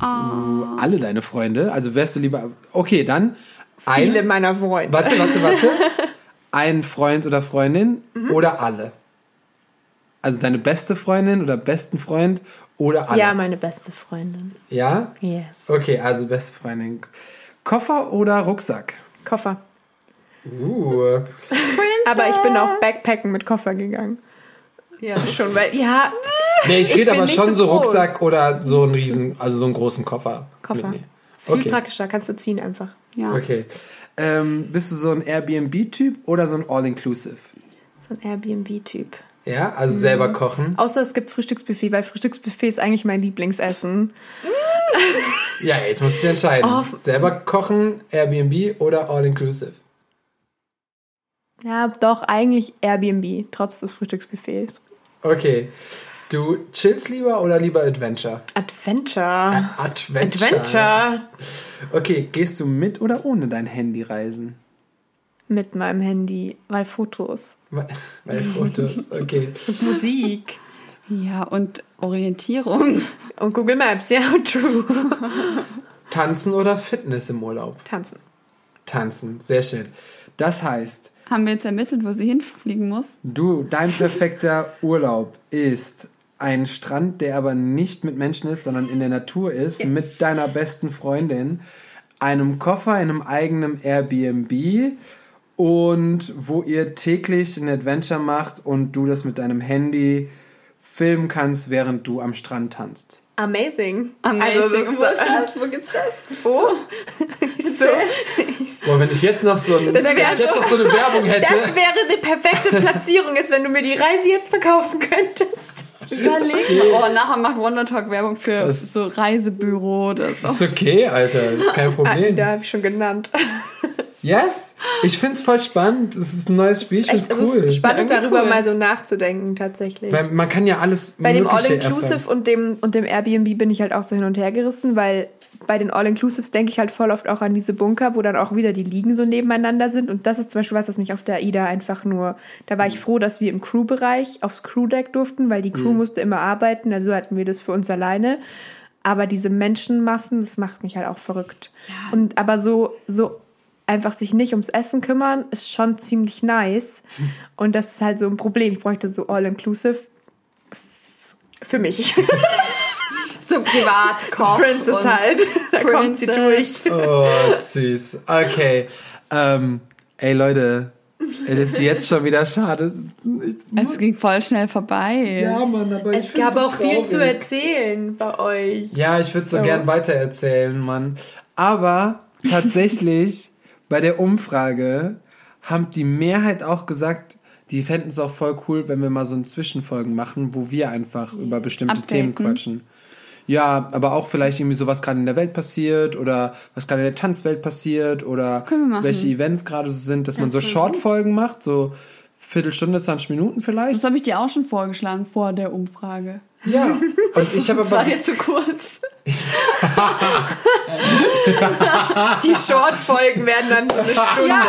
[SPEAKER 2] Alle deine Freunde? Also wärst du lieber. Okay, dann. ein-
[SPEAKER 1] Viele meiner Freunde.
[SPEAKER 2] Warte, warte, warte. <laughs> Ein Freund oder Freundin
[SPEAKER 1] Mhm.
[SPEAKER 2] oder alle? Also deine beste Freundin oder besten Freund oder alle?
[SPEAKER 1] Ja, meine beste Freundin.
[SPEAKER 2] Ja?
[SPEAKER 1] Yes.
[SPEAKER 2] Okay, also beste Freundin. Koffer oder Rucksack?
[SPEAKER 1] Koffer.
[SPEAKER 2] Uh.
[SPEAKER 1] Aber ich bin auch Backpacken mit Koffer gegangen.
[SPEAKER 3] Ja, <laughs>
[SPEAKER 1] Schon, weil, ja,
[SPEAKER 2] Nee, ich
[SPEAKER 1] Ich
[SPEAKER 2] rede aber schon so
[SPEAKER 1] so.
[SPEAKER 2] Rucksack oder so einen riesen, also so einen großen Koffer.
[SPEAKER 1] Koffer.
[SPEAKER 2] mitnehmen.
[SPEAKER 1] ist viel
[SPEAKER 2] Okay.
[SPEAKER 1] praktischer, kannst du ziehen einfach.
[SPEAKER 3] ja.
[SPEAKER 2] Okay. Ähm, bist du so ein Airbnb-Typ oder so ein All-Inclusive?
[SPEAKER 1] So ein Airbnb-Typ.
[SPEAKER 2] Ja, also selber kochen.
[SPEAKER 1] Außer es gibt Frühstücksbuffet, weil Frühstücksbuffet ist eigentlich mein Lieblingsessen. <laughs>
[SPEAKER 2] Ja, jetzt musst du entscheiden.
[SPEAKER 1] Oh.
[SPEAKER 2] Selber kochen, Airbnb oder All-Inclusive?
[SPEAKER 1] Ja, doch, eigentlich Airbnb, trotz des Frühstücksbuffets.
[SPEAKER 2] Okay. Du chillst lieber oder lieber Adventure?
[SPEAKER 1] Adventure.
[SPEAKER 2] Adventure.
[SPEAKER 1] Adventure.
[SPEAKER 2] Okay, gehst du mit oder ohne dein Handy reisen?
[SPEAKER 1] Mit meinem Handy, weil Fotos.
[SPEAKER 2] Weil weil Fotos, okay. <laughs>
[SPEAKER 1] Musik.
[SPEAKER 3] ja, und Orientierung.
[SPEAKER 1] Und Google Maps, ja, <laughs> true.
[SPEAKER 2] Tanzen oder Fitness im Urlaub?
[SPEAKER 1] Tanzen.
[SPEAKER 2] Tanzen, sehr schön. Das heißt,
[SPEAKER 3] Haben wir jetzt ermittelt, wo sie hinfliegen muss?
[SPEAKER 2] du, dein perfekter Urlaub ist ein Strand, der aber nicht mit Menschen ist, sondern in der Natur ist, mit deiner besten Freundin, einem Koffer, einem eigenen Airbnb und wo ihr täglich ein Adventure macht und du das mit deinem Handy filmen kannst, während du am Strand tanzt.
[SPEAKER 1] Amazing.
[SPEAKER 3] Amazing.
[SPEAKER 1] Also, das ist,
[SPEAKER 3] wo ist das? Wo gibt's das? <laughs>
[SPEAKER 1] Oh. so.
[SPEAKER 2] Boah, wenn ich jetzt noch so, ein, wenn ich jetzt noch so eine Werbung hätte.
[SPEAKER 1] Das wäre eine perfekte Platzierung jetzt, wenn du mir die Reise jetzt verkaufen könntest.
[SPEAKER 3] Überleg mal. Oh, nachher macht Wonder Talk Werbung für
[SPEAKER 2] Das-
[SPEAKER 3] so Reisebüro oder so.
[SPEAKER 2] Ist okay, Alter, ist kein Problem.
[SPEAKER 1] Da habe ich schon genannt.
[SPEAKER 2] Yes, ich find's voll spannend. Es ist ein neues Spiel, ich find's
[SPEAKER 1] Es
[SPEAKER 2] cool.
[SPEAKER 1] ist spannend,
[SPEAKER 3] Ja,
[SPEAKER 1] darüber
[SPEAKER 3] cool.
[SPEAKER 1] mal so nachzudenken, tatsächlich.
[SPEAKER 2] Weil man kann ja alles
[SPEAKER 1] Bei dem All-Inclusive und dem, und dem Airbnb bin ich halt auch so hin und her gerissen, weil bei den All-Inclusives denke ich halt voll oft auch an diese Bunker, wo dann auch wieder die Liegen so nebeneinander sind. Und das ist zum Beispiel was, das mich auf der AIDA einfach nur, da war ich froh, dass wir im Crew-Bereich aufs Crewdeck durften, weil die Crew musste immer arbeiten, also hatten wir das für uns alleine. Aber diese Menschenmassen, das macht mich halt auch verrückt. Und aber so, so einfach sich nicht ums Essen kümmern, ist schon ziemlich nice. <laughs> Und das ist halt so ein Problem. Ich bräuchte so All-Inclusive für mich. <laughs>
[SPEAKER 3] So Privatkoch. <laughs>
[SPEAKER 1] Princess
[SPEAKER 3] und
[SPEAKER 1] halt. <laughs> Da kommt sie
[SPEAKER 3] Princess.
[SPEAKER 1] durch.
[SPEAKER 2] Oh, süß. Okay. Ähm, ey, Leute. Das ist jetzt schon wieder schade. Ich,
[SPEAKER 3] Es ging voll schnell vorbei.
[SPEAKER 2] ja, Mann, aber ich
[SPEAKER 1] Es gab
[SPEAKER 2] so
[SPEAKER 1] auch viel zu erzählen bei euch.
[SPEAKER 2] Ja, ich würde so,
[SPEAKER 1] So.
[SPEAKER 2] gern weitererzählen, Mann. Aber tatsächlich, <laughs> bei der Umfrage haben die Mehrheit auch gesagt, die fänden es auch voll cool, wenn wir mal so ein Zwischenfolgen machen, wo wir einfach über bestimmte
[SPEAKER 3] Updaten.
[SPEAKER 2] Themen quatschen. Ja, aber auch vielleicht irgendwie so, was gerade in der Welt passiert oder was gerade in der Tanzwelt passiert oder welche Events gerade so sind, dass man so Shortfolgen macht, so Viertelstunde, 20 Minuten vielleicht.
[SPEAKER 3] Das habe ich dir auch schon vorgeschlagen vor der Umfrage.
[SPEAKER 2] Ja, und ich habe <laughs>
[SPEAKER 3] Das war
[SPEAKER 2] aber
[SPEAKER 3] jetzt zu kurz. <laughs>
[SPEAKER 1] Die Short-Folgen werden dann so eine Stunde.
[SPEAKER 3] Ja,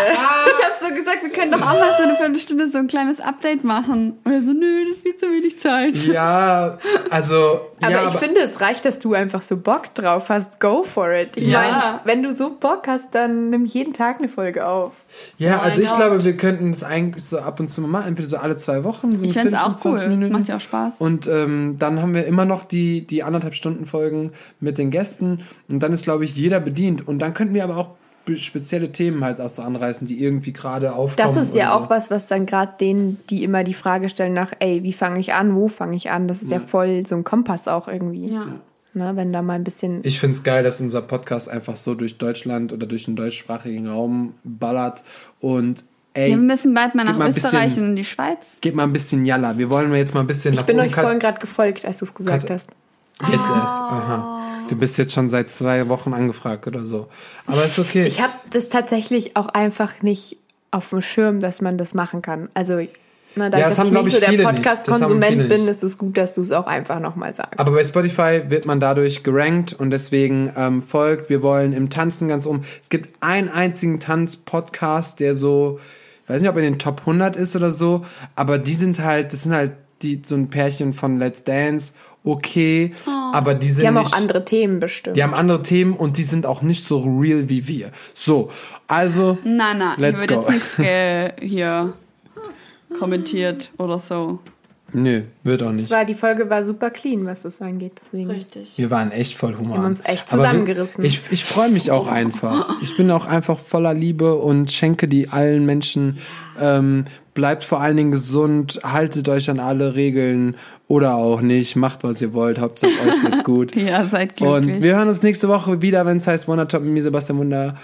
[SPEAKER 3] ich habe so gesagt, wir können doch auch mal so eine Viertelstunde so ein kleines Update machen. Und er so, nö, das ist viel zu wenig Zeit.
[SPEAKER 2] Ja, also.
[SPEAKER 1] Aber
[SPEAKER 2] ja,
[SPEAKER 1] ich finde, es reicht, dass du einfach so Bock drauf hast. Go for it. Ich
[SPEAKER 2] Ja.
[SPEAKER 1] meine, wenn du so Bock hast, dann nimm jeden Tag eine Folge auf.
[SPEAKER 2] Ja, also ich
[SPEAKER 3] not?
[SPEAKER 2] glaube, wir könnten es eigentlich so ab und zu mal machen, entweder so alle zwei Wochen, so
[SPEAKER 3] Ich
[SPEAKER 2] eine
[SPEAKER 3] fände es auch
[SPEAKER 2] 20
[SPEAKER 3] cool.
[SPEAKER 2] Minuten.
[SPEAKER 3] Macht ja auch Spaß.
[SPEAKER 2] Und ähm, dann haben wir immer noch die, die anderthalb Stunden Folgen mit den Gästen und dann ist, glaube ich, jeder bedient. Und dann könnten wir aber auch spezielle Themen halt auch so anreißen, die irgendwie gerade aufkommen.
[SPEAKER 1] Das ist ja
[SPEAKER 2] oder
[SPEAKER 1] auch was, was dann gerade denen, die immer die Frage stellen nach, ey, wie fange ich an, wo fange ich an? Das ist ja, voll so ein Kompass auch irgendwie.
[SPEAKER 3] ja.
[SPEAKER 1] Ne, wenn da mal ein bisschen.
[SPEAKER 2] Ich finde es geil, dass unser Podcast einfach so durch Deutschland oder durch den deutschsprachigen Raum ballert und ey,
[SPEAKER 3] Wir müssen bald mal nach
[SPEAKER 2] mal
[SPEAKER 3] Österreich
[SPEAKER 2] bisschen-
[SPEAKER 3] und in die Schweiz.
[SPEAKER 2] gebt mal ein bisschen Jalla. Wir wollen jetzt mal ein bisschen
[SPEAKER 1] ich
[SPEAKER 2] nach
[SPEAKER 1] bin
[SPEAKER 2] oben
[SPEAKER 1] euch vorhin gerade gefolgt, als du es gesagt
[SPEAKER 2] Kat-
[SPEAKER 1] hast.
[SPEAKER 2] Jetzt erst. Aha. Du bist jetzt schon seit zwei Wochen angefragt oder so. Aber ist okay.
[SPEAKER 1] Ich habe das tatsächlich auch einfach nicht auf dem Schirm, dass man das machen kann. Also Na, da
[SPEAKER 2] Ja,
[SPEAKER 1] ich,
[SPEAKER 2] das haben,
[SPEAKER 1] dass ich
[SPEAKER 2] glaub
[SPEAKER 1] nicht
[SPEAKER 2] ich,
[SPEAKER 1] so der
[SPEAKER 2] haben
[SPEAKER 1] Podcast-Konsument bin, ist es gut, dass du es auch einfach nochmal sagst.
[SPEAKER 2] Aber bei Spotify wird man dadurch gerankt und deswegen ähm, folgt. Wir wollen im Tanzen ganz um. Es gibt einen einzigen Tanz-Podcast, der so, ich weiß nicht, ob er in den Top 100 ist oder so, aber die sind halt, das sind halt die, so ein Pärchen von Let's Dance, okay, aber die sind
[SPEAKER 1] die haben
[SPEAKER 2] nicht,
[SPEAKER 1] auch andere Themen bestimmt.
[SPEAKER 2] die haben andere Themen und die sind auch nicht so real wie wir. So, also,
[SPEAKER 3] Nein, nein,
[SPEAKER 2] Let's
[SPEAKER 3] hier wird
[SPEAKER 2] go.
[SPEAKER 3] jetzt nichts ge- <laughs> hier kommentiert oder so.
[SPEAKER 2] Nö, wird auch
[SPEAKER 1] Das
[SPEAKER 2] nicht.
[SPEAKER 1] war, die Folge war super clean, was das angeht. Deswegen.
[SPEAKER 3] Richtig.
[SPEAKER 2] Wir waren echt voll Humor.
[SPEAKER 1] Wir haben uns echt
[SPEAKER 2] Aber wir-
[SPEAKER 1] zusammengerissen.
[SPEAKER 2] Ich, ich freue mich auch einfach. Ich bin auch einfach voller Liebe und schenke die allen Menschen. Ähm, bleibt vor allen Dingen gesund, haltet euch an alle Regeln oder auch nicht. Macht, was ihr wollt. Hauptsache euch geht's <laughs> gut.
[SPEAKER 3] Ja, seid glücklich.
[SPEAKER 2] Und wir hören uns nächste Woche wieder, wenn es heißt Wonder Top mit mir, Sebastian Wunder.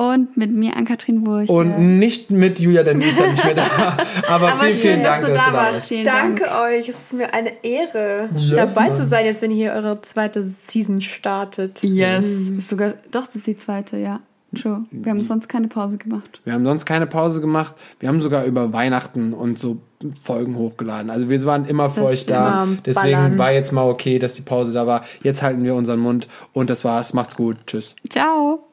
[SPEAKER 3] Und mit mir, Ann-Kathrin Wurch.
[SPEAKER 2] Und nicht mit Julia, denn die ist dann nicht mehr da. <laughs> Aber,
[SPEAKER 3] Aber
[SPEAKER 2] vielen,
[SPEAKER 3] schön,
[SPEAKER 2] vielen Dank,
[SPEAKER 3] dass du da warst. Vielen
[SPEAKER 1] Danke
[SPEAKER 3] Dank.
[SPEAKER 1] euch, es ist mir eine Ehre,
[SPEAKER 2] Yes,
[SPEAKER 1] dabei
[SPEAKER 2] Mann.
[SPEAKER 1] zu sein, jetzt wenn ihr hier eure zweite Season startet.
[SPEAKER 3] Yes. Ist sogar, doch, das ist die zweite, ja. True. Wir haben sonst keine Pause gemacht.
[SPEAKER 2] Wir haben sonst keine Pause gemacht. Wir haben sogar über Weihnachten und so Folgen hochgeladen. Also wir waren immer für
[SPEAKER 3] Das
[SPEAKER 2] euch da. Deswegen
[SPEAKER 1] Ballern.
[SPEAKER 2] war jetzt mal okay, dass die Pause da war. Jetzt halten wir unseren Mund und das war's. Macht's gut. Tschüss.
[SPEAKER 3] Ciao.